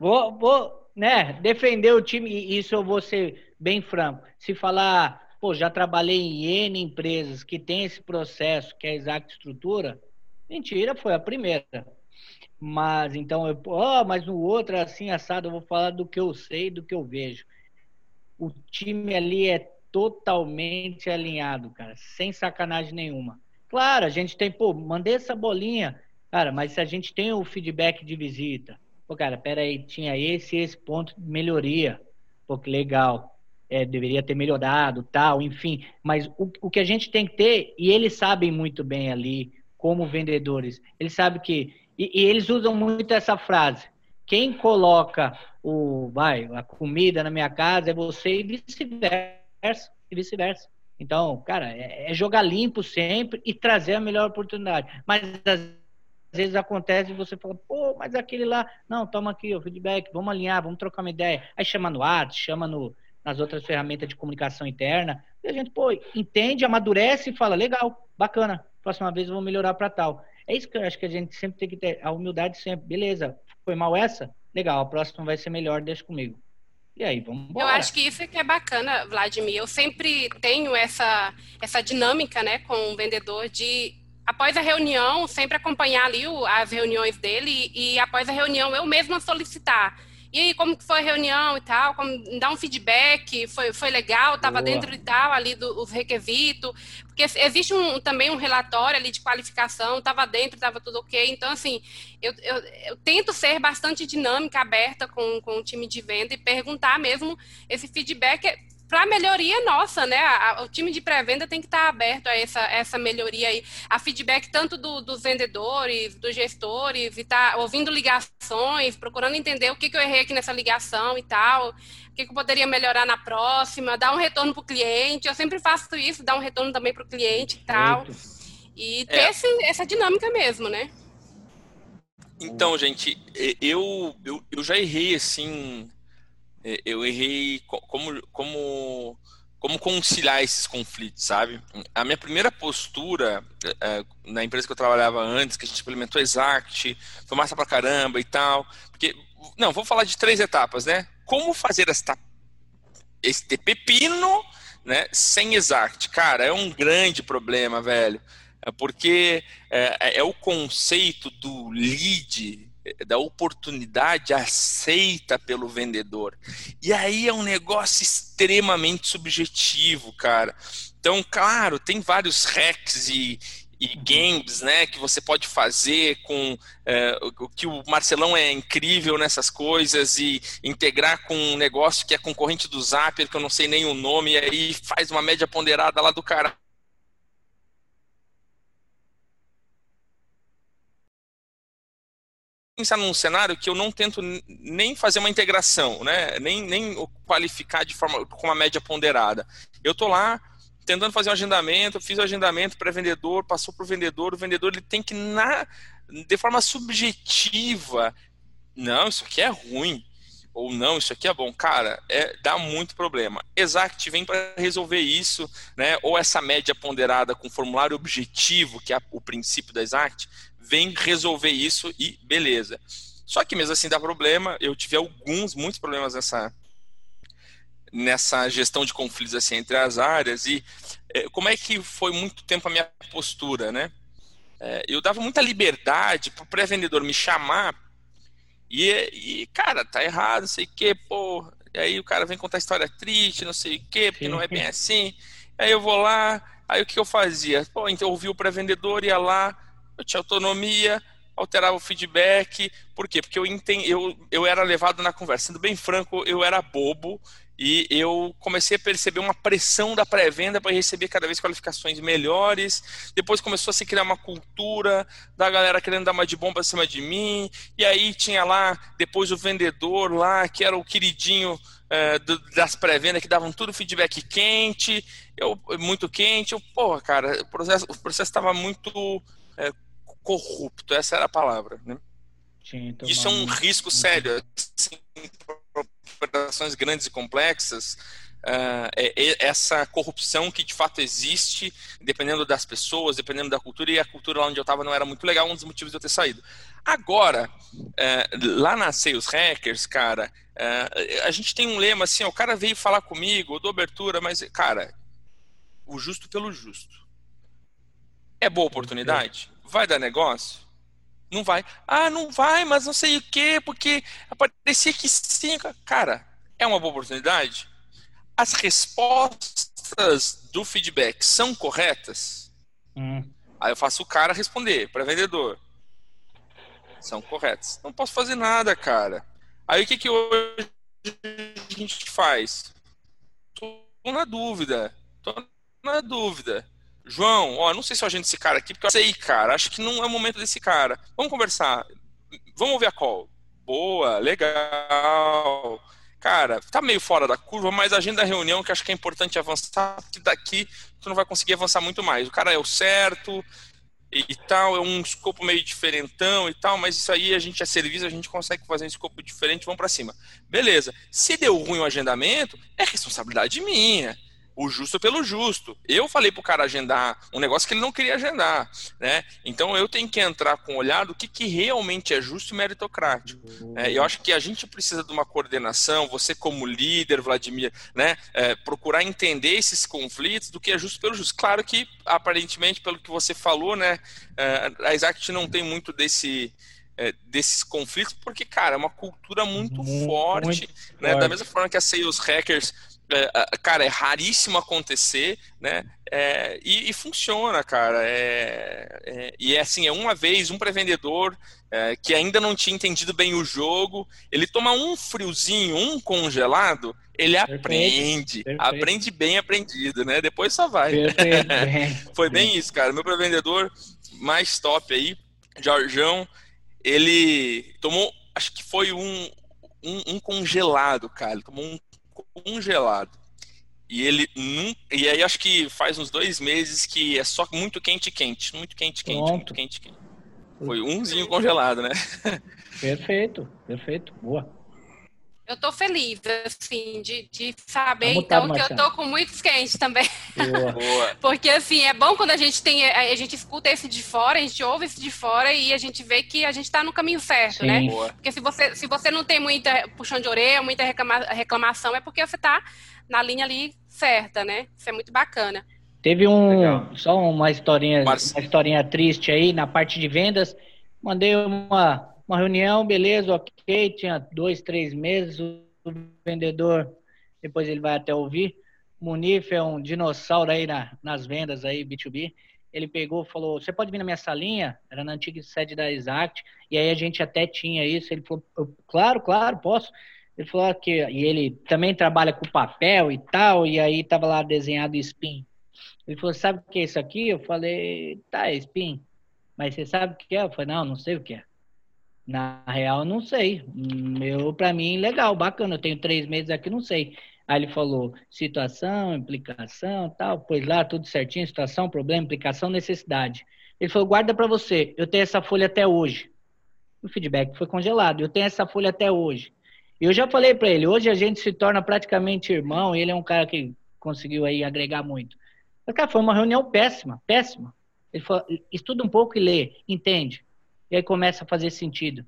Vou, vou, né, defender o time, e isso eu vou ser bem franco. Se falar, pô, já trabalhei em N empresas que tem esse processo, que é a Exact Estrutura, mentira, foi a primeira. Mas então, eu, ó, mas no outro, assim, assado, eu vou falar do que eu sei, do que eu vejo. O time ali é totalmente alinhado, cara, sem sacanagem nenhuma. Claro, a gente tem, pô, mandei essa bolinha, cara, mas se a gente tem o feedback de visita, pô, cara, peraí, tinha esse esse ponto de melhoria, pô, que legal, é, deveria ter melhorado, tal, enfim, mas o, o que a gente tem que ter, e eles sabem muito bem ali, como vendedores, eles sabem que, e, e eles usam muito essa frase, quem coloca o, vai, a comida na minha casa é você e vice-versa, e vice-versa. Então, cara, é, é jogar limpo sempre e trazer a melhor oportunidade. Mas às vezes acontece e você fala, pô, mas aquele lá, não, toma aqui o feedback, vamos alinhar, vamos trocar uma ideia. Aí chama no WhatsApp, chama no, nas outras ferramentas de comunicação interna, e a gente, pô, entende, amadurece e fala, legal, bacana, próxima vez eu vou melhorar para tal. É isso que eu acho que a gente sempre tem que ter, a humildade sempre, beleza, foi mal essa? Legal, a próxima vai ser melhor, deixa comigo. E aí, vamos embora. Eu acho que isso é que é bacana, Vladimir. Eu sempre tenho essa, essa dinâmica né, com o vendedor de, após a reunião, sempre acompanhar ali o, as reuniões dele e, e, após a reunião, eu mesma solicitar. E aí, como que foi a reunião e tal? Como, dar um feedback, foi, foi legal, estava dentro e tal ali dos requisitos. Porque existe um, também um relatório ali de qualificação, estava dentro, estava tudo ok. Então, assim, eu, eu, eu, tento ser bastante dinâmica, aberta com, com o time de venda e perguntar mesmo esse feedback para melhoria nossa, né? A, o time de pré-venda tem que estar aberto a essa, essa melhoria aí, a feedback tanto do, dos vendedores, dos gestores, e tá ouvindo ligações, procurando entender o que, que eu errei aqui nessa ligação e tal, o que, que eu poderia melhorar na próxima, dar um retorno para o cliente. Eu sempre faço isso, dar um retorno também para o cliente e tal. E ter É. esse, essa dinâmica mesmo, né? Então, gente, eu, eu, eu já errei assim. Eu errei co- como, como, como conciliar esses conflitos, sabe? A minha primeira postura eh, na empresa que eu trabalhava antes, que a gente implementou Exact, foi massa pra caramba e tal. Porque, não, vou falar de três etapas, né? Como fazer esta, este pepino né, sem Exact? Cara, é um grande problema, velho. É porque é, é o conceito do lead, da oportunidade aceita pelo vendedor. E aí é um negócio extremamente subjetivo, cara. Então, claro, tem vários hacks e, e games, né, que você pode fazer com é, o que o Marcelão é incrível nessas coisas e integrar com um negócio que é concorrente do Zapier, que eu não sei nem o nome, e aí faz uma média ponderada lá do cara. Pensar num cenário que eu não tento nem fazer uma integração, né? Nem, nem qualificar de forma com uma média ponderada. Eu tô lá tentando fazer um agendamento, fiz o agendamento para vendedor, passou para o vendedor, o vendedor ele tem que na de forma subjetiva, não, isso aqui é ruim. ou não, isso aqui é bom, cara, é, dá muito problema. Exact vem para resolver isso, né? Ou essa média ponderada com formulário objetivo, que é o princípio da Exact, vem resolver isso e beleza. Só que mesmo assim dá problema. Eu tive alguns, muitos problemas nessa nessa gestão de conflitos assim entre as áreas e é, como é que foi muito tempo a minha postura, né? É, eu dava muita liberdade para o pré-vendedor me chamar e, e, cara, tá errado, não sei o que, pô. E aí o cara vem contar história triste, não sei o que, porque não é bem assim. Aí eu vou lá, aí o que eu fazia? Pô, então eu ouvi o pré-vendedor, ia lá, eu tinha autonomia, alterava o feedback. Por quê? Porque eu, entendi, eu, eu era levado na conversa. Sendo bem franco, eu era bobo e eu comecei a perceber uma pressão da pré-venda para receber cada vez qualificações melhores. Depois começou a se criar uma cultura da galera querendo dar uma de bomba acima de mim. E aí tinha lá depois o vendedor lá, que era o queridinho é, do, das pré-vendas, que davam tudo feedback quente, eu muito quente. Eu, porra, cara, o processo estava muito é, corrupto, essa era a palavra, né? Sim, Isso é um risco sério. Assim, operações grandes e complexas, Uh, essa corrupção que de fato existe, dependendo das pessoas, dependendo da cultura, e a cultura lá onde eu estava não era muito legal, um dos motivos de eu ter saído. Agora, uh, lá na Sales Hackers, cara, uh, a gente tem um lema assim: o cara veio falar comigo, eu dou abertura, mas, cara, o justo pelo justo. É boa oportunidade? Vai dar negócio? Não vai. Ah, não vai, mas não sei o quê, porque parecia que sim. Cara, é uma boa oportunidade? As respostas do feedback são corretas? Hum. Aí eu faço o cara responder para vendedor. São corretas. Não posso fazer nada, cara. Aí o que, que hoje a gente faz? Tô na dúvida. Tô na dúvida. João, ó, não sei se eu agendo esse cara aqui, porque eu sei, cara, acho que não é o momento desse cara. Vamos conversar. Vamos ouvir a call. Boa, legal. Cara, tá meio fora da curva, mas agenda a reunião que acho que é importante avançar, porque daqui tu não vai conseguir avançar muito mais. O cara é o certo e tal, é um escopo meio diferentão e tal, mas isso aí a gente é serviço, a gente consegue fazer um escopo diferente, vamos para cima. Beleza. Se deu ruim o agendamento, é responsabilidade minha o justo pelo justo. Eu falei pro cara agendar um negócio que ele não queria agendar, né? Então eu tenho que entrar com o olhar do que, que realmente é justo e meritocrático. É, eu acho que a gente precisa de uma coordenação, você como líder, Vladimir, né? É, procurar entender esses conflitos do que é justo pelo justo. Claro que, aparentemente, pelo que você falou, né? É, a Isaac não tem muito desse é, desses conflitos, porque, cara, é uma cultura muito, muito forte, muito né? Forte. Da mesma forma que a Sales Hackers é, cara, é raríssimo acontecer, né? É, e, e, funciona, cara. É, é, e é assim, é uma vez um pré-vendedor é, que ainda não tinha entendido bem o jogo, ele toma um friozinho, um congelado, ele perfeito, aprende, perfeito. aprende bem aprendido, né? Depois só vai. Perfeito. Foi bem isso, cara. Meu pré-vendedor mais top aí, Jorjão, ele tomou, acho que foi um, um, um congelado, cara. Ele tomou um congelado. E ele num, e aí acho que faz uns dois meses que é só muito quente, quente, muito quente, quente, Pronto. muito quente, quente. Foi umzinho congelado, né? Perfeito, perfeito, boa. Eu tô feliz, assim, de, de saber, tá então, que eu tô com muitos quentes também. Boa. Porque, assim, é bom quando a gente tem, a gente escuta esse de fora, a gente ouve esse de fora e a gente vê que a gente tá no caminho certo, né? Sim. né? Boa. Porque se você, se você não tem muita puxão de orelha, muita reclama, reclamação, é porque você tá na linha ali certa, né? Isso é muito bacana. Teve um, Legal. só uma historinha, uma historinha triste aí na parte de vendas. Mandei uma uma reunião, beleza, ok, tinha dois, três meses, o vendedor, depois ele vai até ouvir, Munif é um dinossauro aí na, nas vendas aí, B2B, ele pegou falou, você pode vir na minha salinha? Era na antiga sede da Exact, e aí a gente até tinha isso, ele falou, claro, claro, posso. Ele falou que e ele também trabalha com papel e tal, e aí tava lá desenhado spin. Ele falou, sabe o que é isso aqui? Eu falei, tá, é spin. Mas você sabe o que é? Eu falei, não, não sei o que é. Na real, não sei. Meu, para mim, legal, bacana. Eu tenho três meses aqui, não sei. Aí ele falou situação, implicação, tal. Pois lá, tudo certinho, situação, problema, implicação, necessidade. Ele falou, guarda para você. Eu tenho essa folha até hoje. O feedback foi congelado. Eu tenho essa folha até hoje. E eu já falei para ele, hoje a gente se torna praticamente irmão, ele é um cara que conseguiu aí agregar muito. Mas, cara, foi uma reunião péssima, péssima. Ele falou, estuda um pouco e lê, entende. E aí começa a fazer sentido.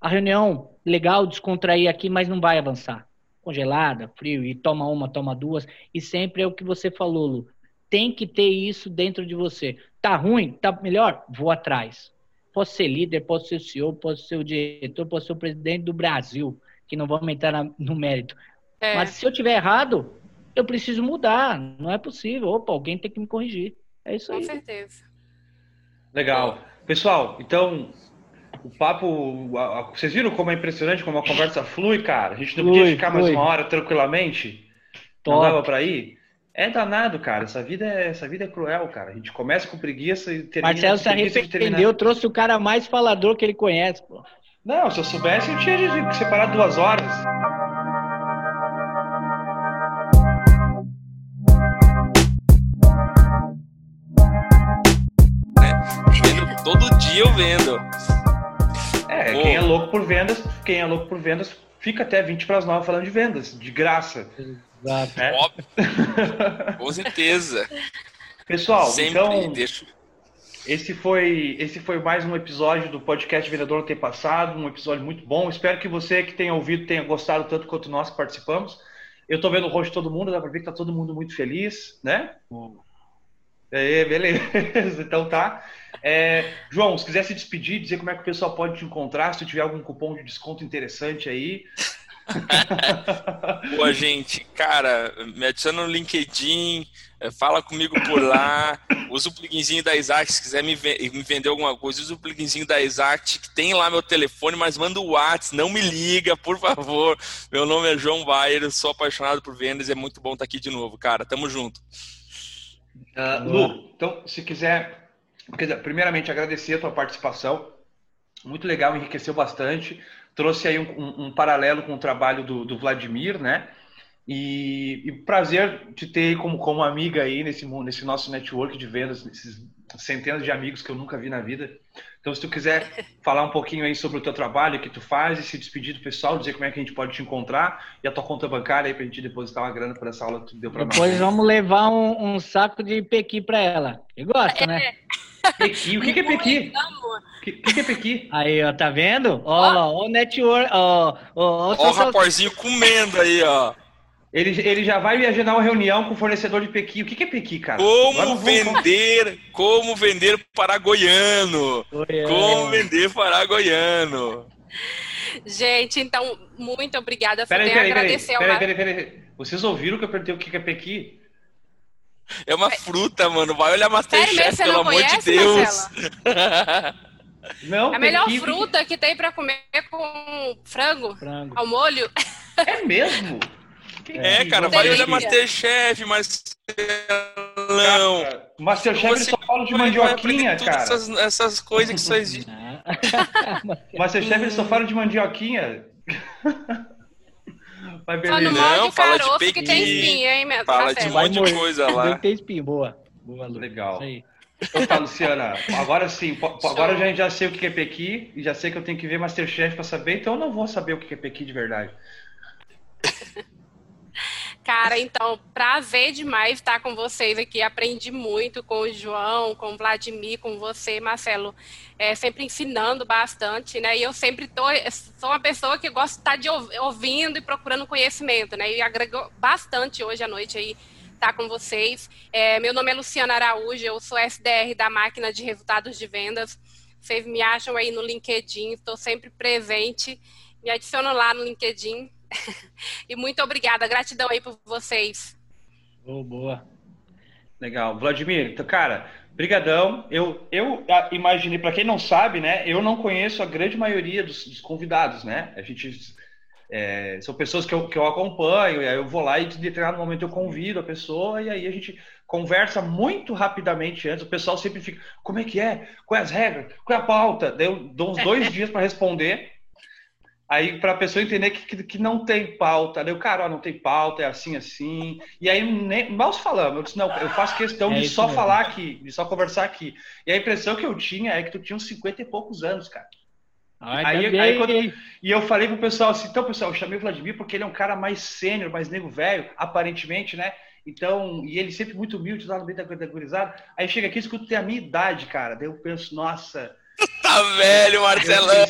A reunião, legal, descontrair aqui, mas não vai avançar. Congelada, frio, e toma uma, toma duas. E sempre é o que você falou, Lu. Tem que ter isso dentro de você. Tá ruim? Tá melhor? Vou atrás. Posso ser líder, posso ser o CEO, posso ser o diretor, posso ser o presidente do Brasil, que não vamos entrar na, no mérito. É. Mas se eu tiver errado, eu preciso mudar. Não é possível. Opa, alguém tem que me corrigir. É isso Com aí. Com certeza. Legal. Pessoal, então, o papo. Vocês viram como é impressionante como a conversa flui, cara? A gente não flui, podia ficar flui. mais uma hora tranquilamente? Top. Não dava pra ir? É danado, cara. Essa vida é, essa vida é cruel, cara. A gente começa com preguiça e termina Marcelo se arrependeu, trouxe o cara mais falador que ele conhece, pô. Não, se eu soubesse, eu tinha separado duas horas. Eu vendo. É, Pô. quem é louco por vendas, quem é louco por vendas, fica até 20 para as 9 falando de vendas, de graça. Exato. É? Óbvio. Com certeza. Pessoal, Sempre então, deixo. Esse foi, esse foi mais um episódio do podcast Vendedor no Passado, um episódio muito bom. Espero que você que tenha ouvido tenha gostado tanto quanto nós que participamos. Eu estou vendo o rosto de todo mundo, dá para ver que está todo mundo muito feliz, né? É, beleza, então tá. É, João, se quiser se despedir, dizer como é que o pessoal pode te encontrar, se tiver algum cupom de desconto interessante aí. Boa, gente, cara, me adiciona no LinkedIn, é, fala comigo por lá, usa o pluginzinho da Exact, se quiser me, vender alguma coisa, usa o pluginzinho da Exact, que tem lá meu telefone, mas manda o WhatsApp, não me liga, por favor. Meu nome é João Bayer, sou apaixonado por vendas, é muito bom estar aqui de novo, cara, tamo junto. Uh, Lu, então, se quiser, primeiramente agradecer a tua participação, muito legal, enriqueceu bastante, trouxe aí um, um, um paralelo com o trabalho do, do Vladimir, né? E, e, prazer te ter como, como amiga aí nesse, nesse nosso network de vendas, nesses centenas de amigos que eu nunca vi na vida. Então, se tu quiser falar um pouquinho aí sobre o teu trabalho, o que tu faz, e se despedir do pessoal, dizer como é que a gente pode te encontrar e a tua conta bancária aí pra gente depositar uma grana por essa aula que tu deu pra Depois nós. Depois vamos levar um, um, saco de pequi pra ela. Que gosta, né? Pequi, o que, que é pequi? O que, que, é pequi? Aí, ó, tá vendo? Ó, ó, o network, ó, ó, ó, o raporzinho comendo aí, ó. Ele, ele já vai agendar uma reunião com o fornecedor de Pequi. O que, que é Pequi, cara? Como vender, como vender para goiano. Como vender para goiano. Gente, então, muito obrigada. Só peraí, peraí, agradecer peraí, peraí, peraí, peraí. Vocês ouviram que eu perguntei o que é Pequi? É uma fruta, mano. Vai olhar Masterchef, pelo amor de Deus. Não, a melhor fruta que tem para comer com frango, frango, ao molho. É mesmo? É, cara, vai olhar Masterchef, Marcelão. Masterchef ele só fala de mandioquinha, cara. Essas, essas coisas que só existem. Masterchef ele só fala de mandioquinha. Mas beleza. Não, fala de pequi. que tem espinha, hein, meu Fala de um monte de coisa lá. Tem espinha, boa. Boa, Lu. Legal. Então tá, Luciana, agora sim, agora eu já, já sei o que é Pequi e já sei que eu tenho que ver Masterchef para saber, então eu não vou saber o que é Pequi de verdade. Cara, então, prazer demais estar com vocês aqui. Aprendi muito com o João, com o Vladimir, com você, Marcelo. É, sempre ensinando bastante, né? E eu sempre tô, sou uma pessoa que gosta de estar de ouvindo e procurando conhecimento, né? E agregou bastante hoje à noite aí estar com vocês. É, meu nome é Luciana Araújo, eu sou SDR da máquina de resultados de vendas. Vocês me acham aí no LinkedIn, estou sempre presente. Me adicionam lá no LinkedIn, e muito obrigada, gratidão aí por vocês. Oh, boa. Legal. Vladimir, então, cara, brigadão. Eu, eu imaginei, para quem não sabe, né, eu não conheço a grande maioria dos, dos convidados, né? A gente é, são pessoas que eu, que eu acompanho, e aí eu vou lá e de determinado momento eu convido a pessoa e aí a gente conversa muito rapidamente antes. O pessoal sempre fica, como é que é? Quais as regras? Qual é a pauta? Daí eu dou uns dois dias para responder. Aí, para a pessoa entender que, que, que, não tem pauta, daí o cara, ó, não tem pauta, é assim, assim. E aí, nem, mal falamos, eu disse, não, eu faço questão é de só mesmo. falar aqui, de só conversar aqui. E a impressão que eu tinha é que tu tinha uns 50 e poucos anos, cara. Ai, aí, aí quando, e eu falei pro pessoal assim, então, pessoal, eu chamei o Vladimir porque ele é um cara mais sênior, mais nego velho, aparentemente, né? Então, e ele sempre muito humilde lá no meio da gurizada. Aí chega aqui e escuta tem a minha idade, cara. Daí eu penso, nossa, Tu tá velho, Marcelão!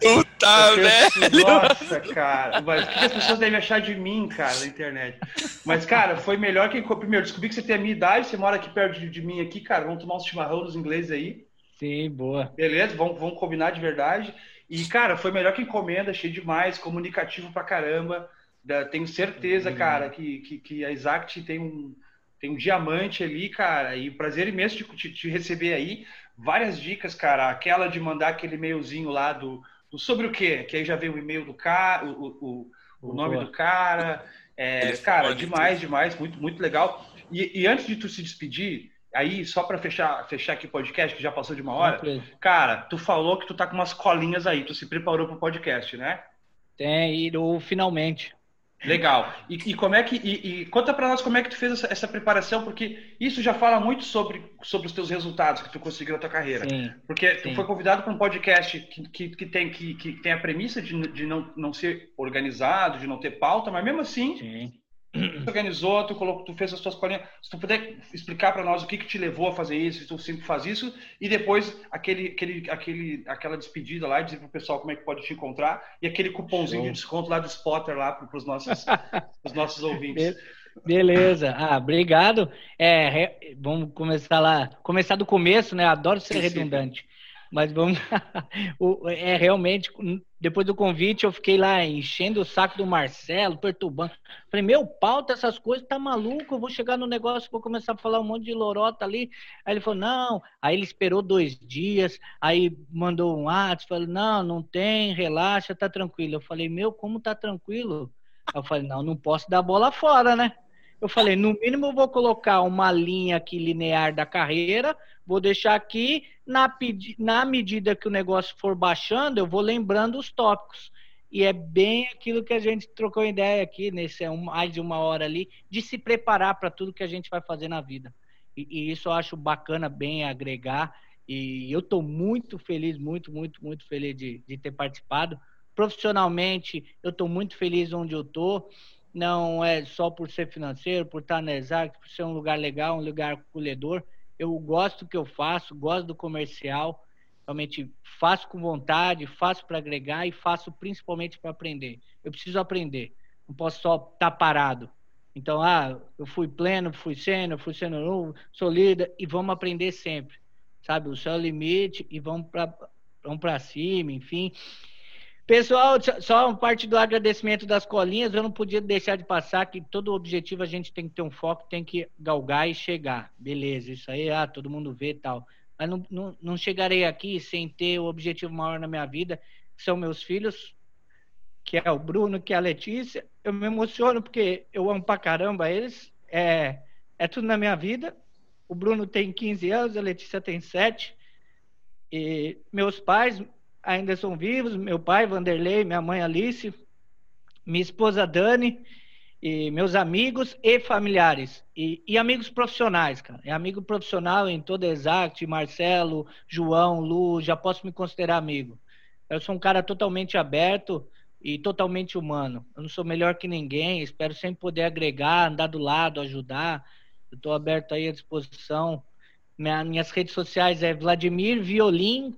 tu tá velho! Nossa, cara! Mas o que as pessoas devem achar de mim, cara, na internet? Mas, cara, foi melhor que. Primeiro, descobri que você tem a minha idade, você mora aqui perto de, de mim aqui, cara. Vamos tomar um chimarrão dos ingleses aí. Sim, boa. Beleza, vamos, vamos combinar de verdade. E, cara, foi melhor que encomenda, cheio demais, comunicativo pra caramba. Tenho certeza, uhum. cara, que, que, que a Exact tem um, tem um diamante ali, cara, e prazer imenso de te, te receber aí várias dicas, cara. Aquela de mandar aquele e-mailzinho lá do, do sobre o quê? Que aí já veio o e-mail do cara, o, o, o nome do cara. É, cara, demais, demais, muito, muito legal. E, e, antes de tu se despedir, aí, só para fechar, fechar aqui o podcast, que já passou de uma hora, cara, tu falou que tu tá com umas colinhas aí, tu se preparou pro podcast, né? Tem, e o finalmente. Legal. E, e, como é que e, e conta para nós como é que tu fez essa, essa, preparação, porque isso já fala muito sobre, sobre os teus resultados que tu conseguiu na tua carreira. Sim, porque sim. tu foi convidado para um podcast que, que, que, tem, que, que tem a premissa de, de não, não ser organizado, de não ter pauta, mas mesmo assim sim tu organizou, tu, colocou, tu fez as tuas colinhas. Se tu puder explicar para nós o que, que te levou a fazer isso, se tu sempre faz isso, e depois aquele, aquele, aquele, aquela despedida lá, dizer pro pessoal como é que pode te encontrar, e aquele cupomzinho Show. de desconto lá do Spotter lá para os nossos, os nossos ouvintes. Beleza, ah, obrigado. É, vamos começar lá, começar do começo, né? Adoro ser sim, redundante. Sim. Mas vamos. é realmente, depois do convite, eu fiquei lá enchendo o saco do Marcelo, perturbando. Falei, meu, pauta essas coisas, tá maluco? Eu vou chegar no negócio, vou começar a falar um monte de lorota ali. Aí ele falou, não. Aí ele esperou dois dias, aí mandou um WhatsApp, falou, não, não tem, relaxa, tá tranquilo. Eu falei, meu, como tá tranquilo? Eu falei, não, não posso dar bola fora, né? Eu falei, no mínimo eu vou colocar uma linha aqui linear da carreira, vou deixar aqui, na, na medida que o negócio for baixando, eu vou lembrando os tópicos. E é bem aquilo que a gente trocou ideia aqui, nesse é mais de uma hora ali, de se preparar para tudo que a gente vai fazer na vida. E, e isso eu acho bacana, bem agregar. E eu estou muito feliz, muito, muito, muito feliz de, de ter participado. Profissionalmente, eu estou muito feliz onde eu estou não é só por ser financeiro, por estar na Exact, por ser um lugar legal, um lugar acolhedor. Eu gosto do que eu faço, gosto do comercial, realmente faço com vontade, faço para agregar e faço principalmente para aprender. Eu preciso aprender, não posso só estar tá parado. Então, ah, eu fui pleno, fui sênior, fui sênior novo, sou líder e vamos aprender sempre, sabe? O seu limite e vamos para vamos cima, enfim. Pessoal, só parte do agradecimento das colinhas, eu não podia deixar de passar que todo objetivo a gente tem que ter um foco, tem que galgar e chegar. Beleza, isso aí, ah, todo mundo vê e tal. Mas não, não, não chegarei aqui sem ter o objetivo maior na minha vida, que são meus filhos, que é o Bruno, que é a Letícia. Eu me emociono porque eu amo pra caramba eles. É, é tudo na minha vida. O Bruno tem 15 anos, a Letícia tem 7. E meus pais, ainda são vivos, meu pai, Vanderlei, minha mãe Alice, minha esposa Dani, e meus amigos e familiares. E, e amigos profissionais, cara. É amigo profissional em toda Exact, Marcelo, João, Lu, já posso me considerar amigo. Eu sou um cara totalmente aberto e totalmente humano. Eu não sou melhor que ninguém, espero sempre poder agregar, andar do lado, ajudar. Eu estou aberto aí à disposição. Minha, minhas redes sociais é Vladimir Violim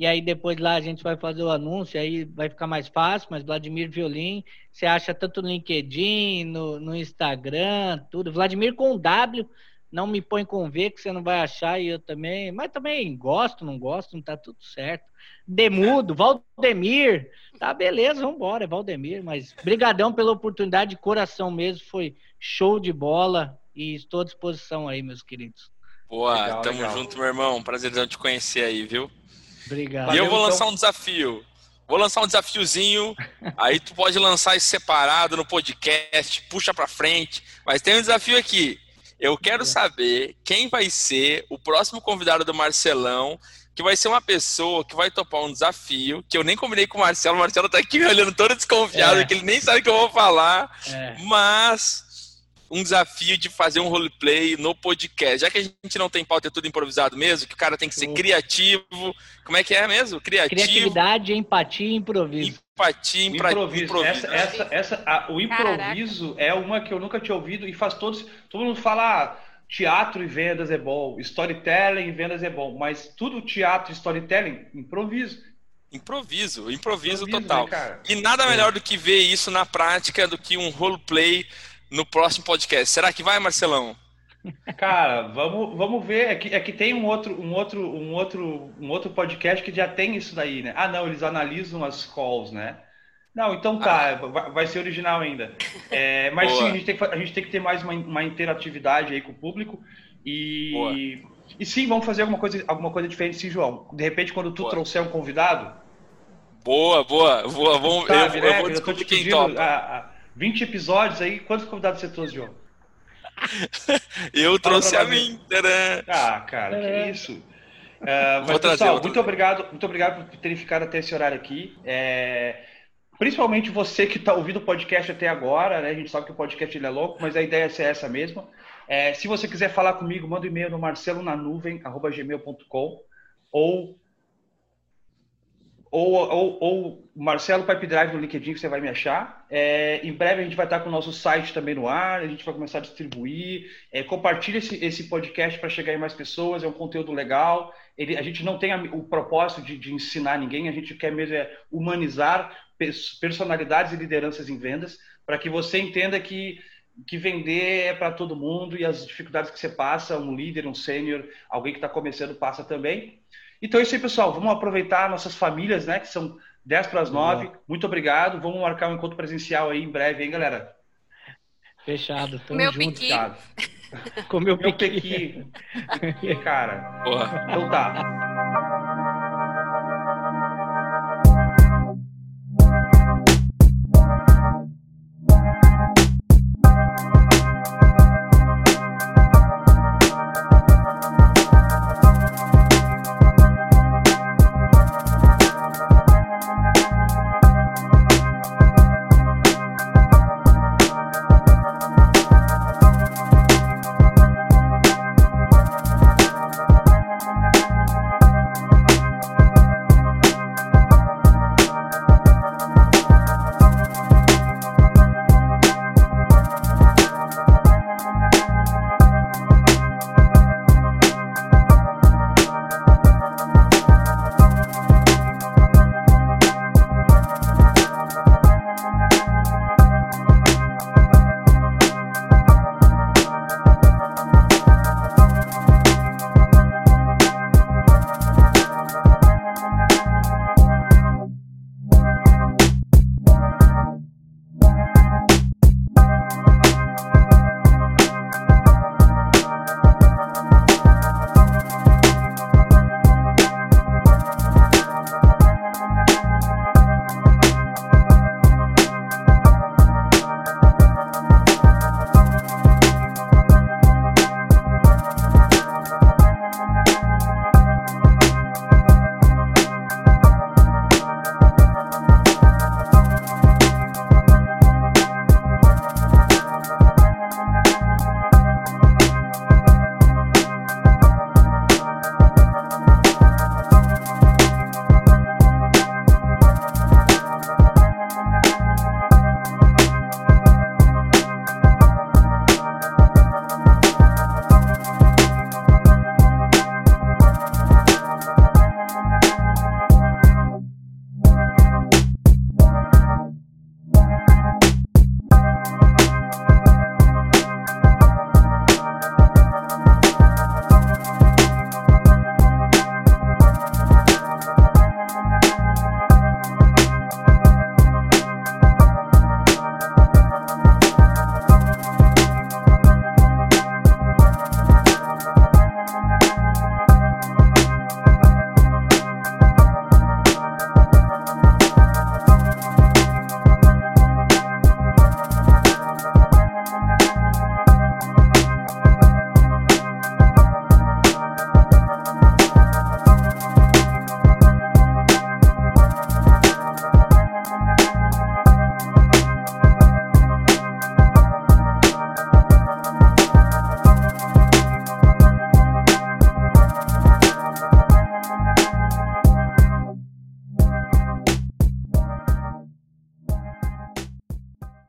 e aí depois lá a gente vai fazer o anúncio, aí vai ficar mais fácil, mas Vladimir Violim, você acha tanto no LinkedIn, no, no Instagram, tudo. Vladimir com W, não me põe com V, que você não vai achar, e eu também, mas também gosto, não gosto, não tá tudo certo. Demudo, Valdemir, tá beleza, vamos embora, é Valdemir, mas brigadão pela oportunidade, de coração mesmo, foi show de bola, e estou à disposição aí, meus queridos. Boa, legal, tamo legal. junto, meu irmão, prazerzão te conhecer aí, viu? Obrigado. E eu vou então. lançar um desafio. Vou lançar um desafiozinho. aí tu pode lançar isso separado no podcast, puxa para frente. Mas tem um desafio aqui. Eu quero saber quem vai ser o próximo convidado do Marcelão, que vai ser uma pessoa que vai topar um desafio, que eu nem combinei com o Marcelo. O Marcelo tá aqui olhando todo desconfiado, é. que ele nem sabe o que eu vou falar. É. Mas um desafio de fazer um roleplay no podcast. Já que a gente não tem pauta, é tudo improvisado mesmo, que o cara tem que ser criativo. Como é que é mesmo? Criativo. Criatividade, empatia e improviso. Empatia, impra... improviso. improviso. Essa, essa, essa, a, o improviso Caraca. é uma que eu nunca tinha ouvido e faz todos. Todo mundo fala. Ah, teatro e vendas é bom, storytelling e vendas é bom, mas tudo teatro e storytelling, improviso. Improviso, improviso, improviso total. Né, e nada melhor do que ver isso na prática do que um roleplay no próximo podcast. Será que vai, Marcelão? Cara, vamos, vamos ver. É que, é que tem um outro, um, outro, um, outro, um outro podcast que já tem isso daí, né? Ah, não, eles analisam as calls, né? Não, então tá, ah. vai, ser original ainda. É, mas Boa. sim, a gente, tem que, a gente tem que ter mais uma, uma interatividade aí com o público. E, Boa. e sim, vamos fazer alguma coisa, alguma coisa diferente, sim, João. De repente, quando tu Boa. trouxer um convidado. Boa, boa, boa. Vamos, Sabe, eu, né? eu vou descobrir quem topa. A, a 20 episódios aí, quantos convidados você trouxe, João? eu trouxe a mim. Ah, cara, é. que isso. Uh, mas, pessoal, muito obrigado, muito obrigado por terem ficado até esse horário aqui. É, principalmente você que está ouvindo o podcast até agora, né? A gente sabe que o podcast ele é louco, mas a ideia é essa mesma. É, se você quiser falar comigo, manda um e-mail no marcelonanuvem.gmail.com ou ou, ou, ou Marcelo Pipe Drive no LinkedIn que você vai me achar. É, em breve a gente vai estar com o nosso site também no ar, a gente vai começar a distribuir. É, compartilhe esse, esse podcast para chegar em mais pessoas, é um conteúdo legal. Ele, a gente não tem o propósito de, de, ensinar ninguém, a gente quer mesmo é humanizar personalidades e lideranças em vendas, para que você entenda que, que vender é para todo mundo e as dificuldades que você passa, um líder, um sênior, alguém que está começando passa também. Então é isso aí, pessoal. Vamos aproveitar nossas famílias, né? Que são 10 para as 9. Muito obrigado. Vamos marcar um encontro presencial aí em breve, hein, galera? Fechado. Tamo meu junto, piqui. Com meu piqui. Meu piqui. cara. Porra. Então tá.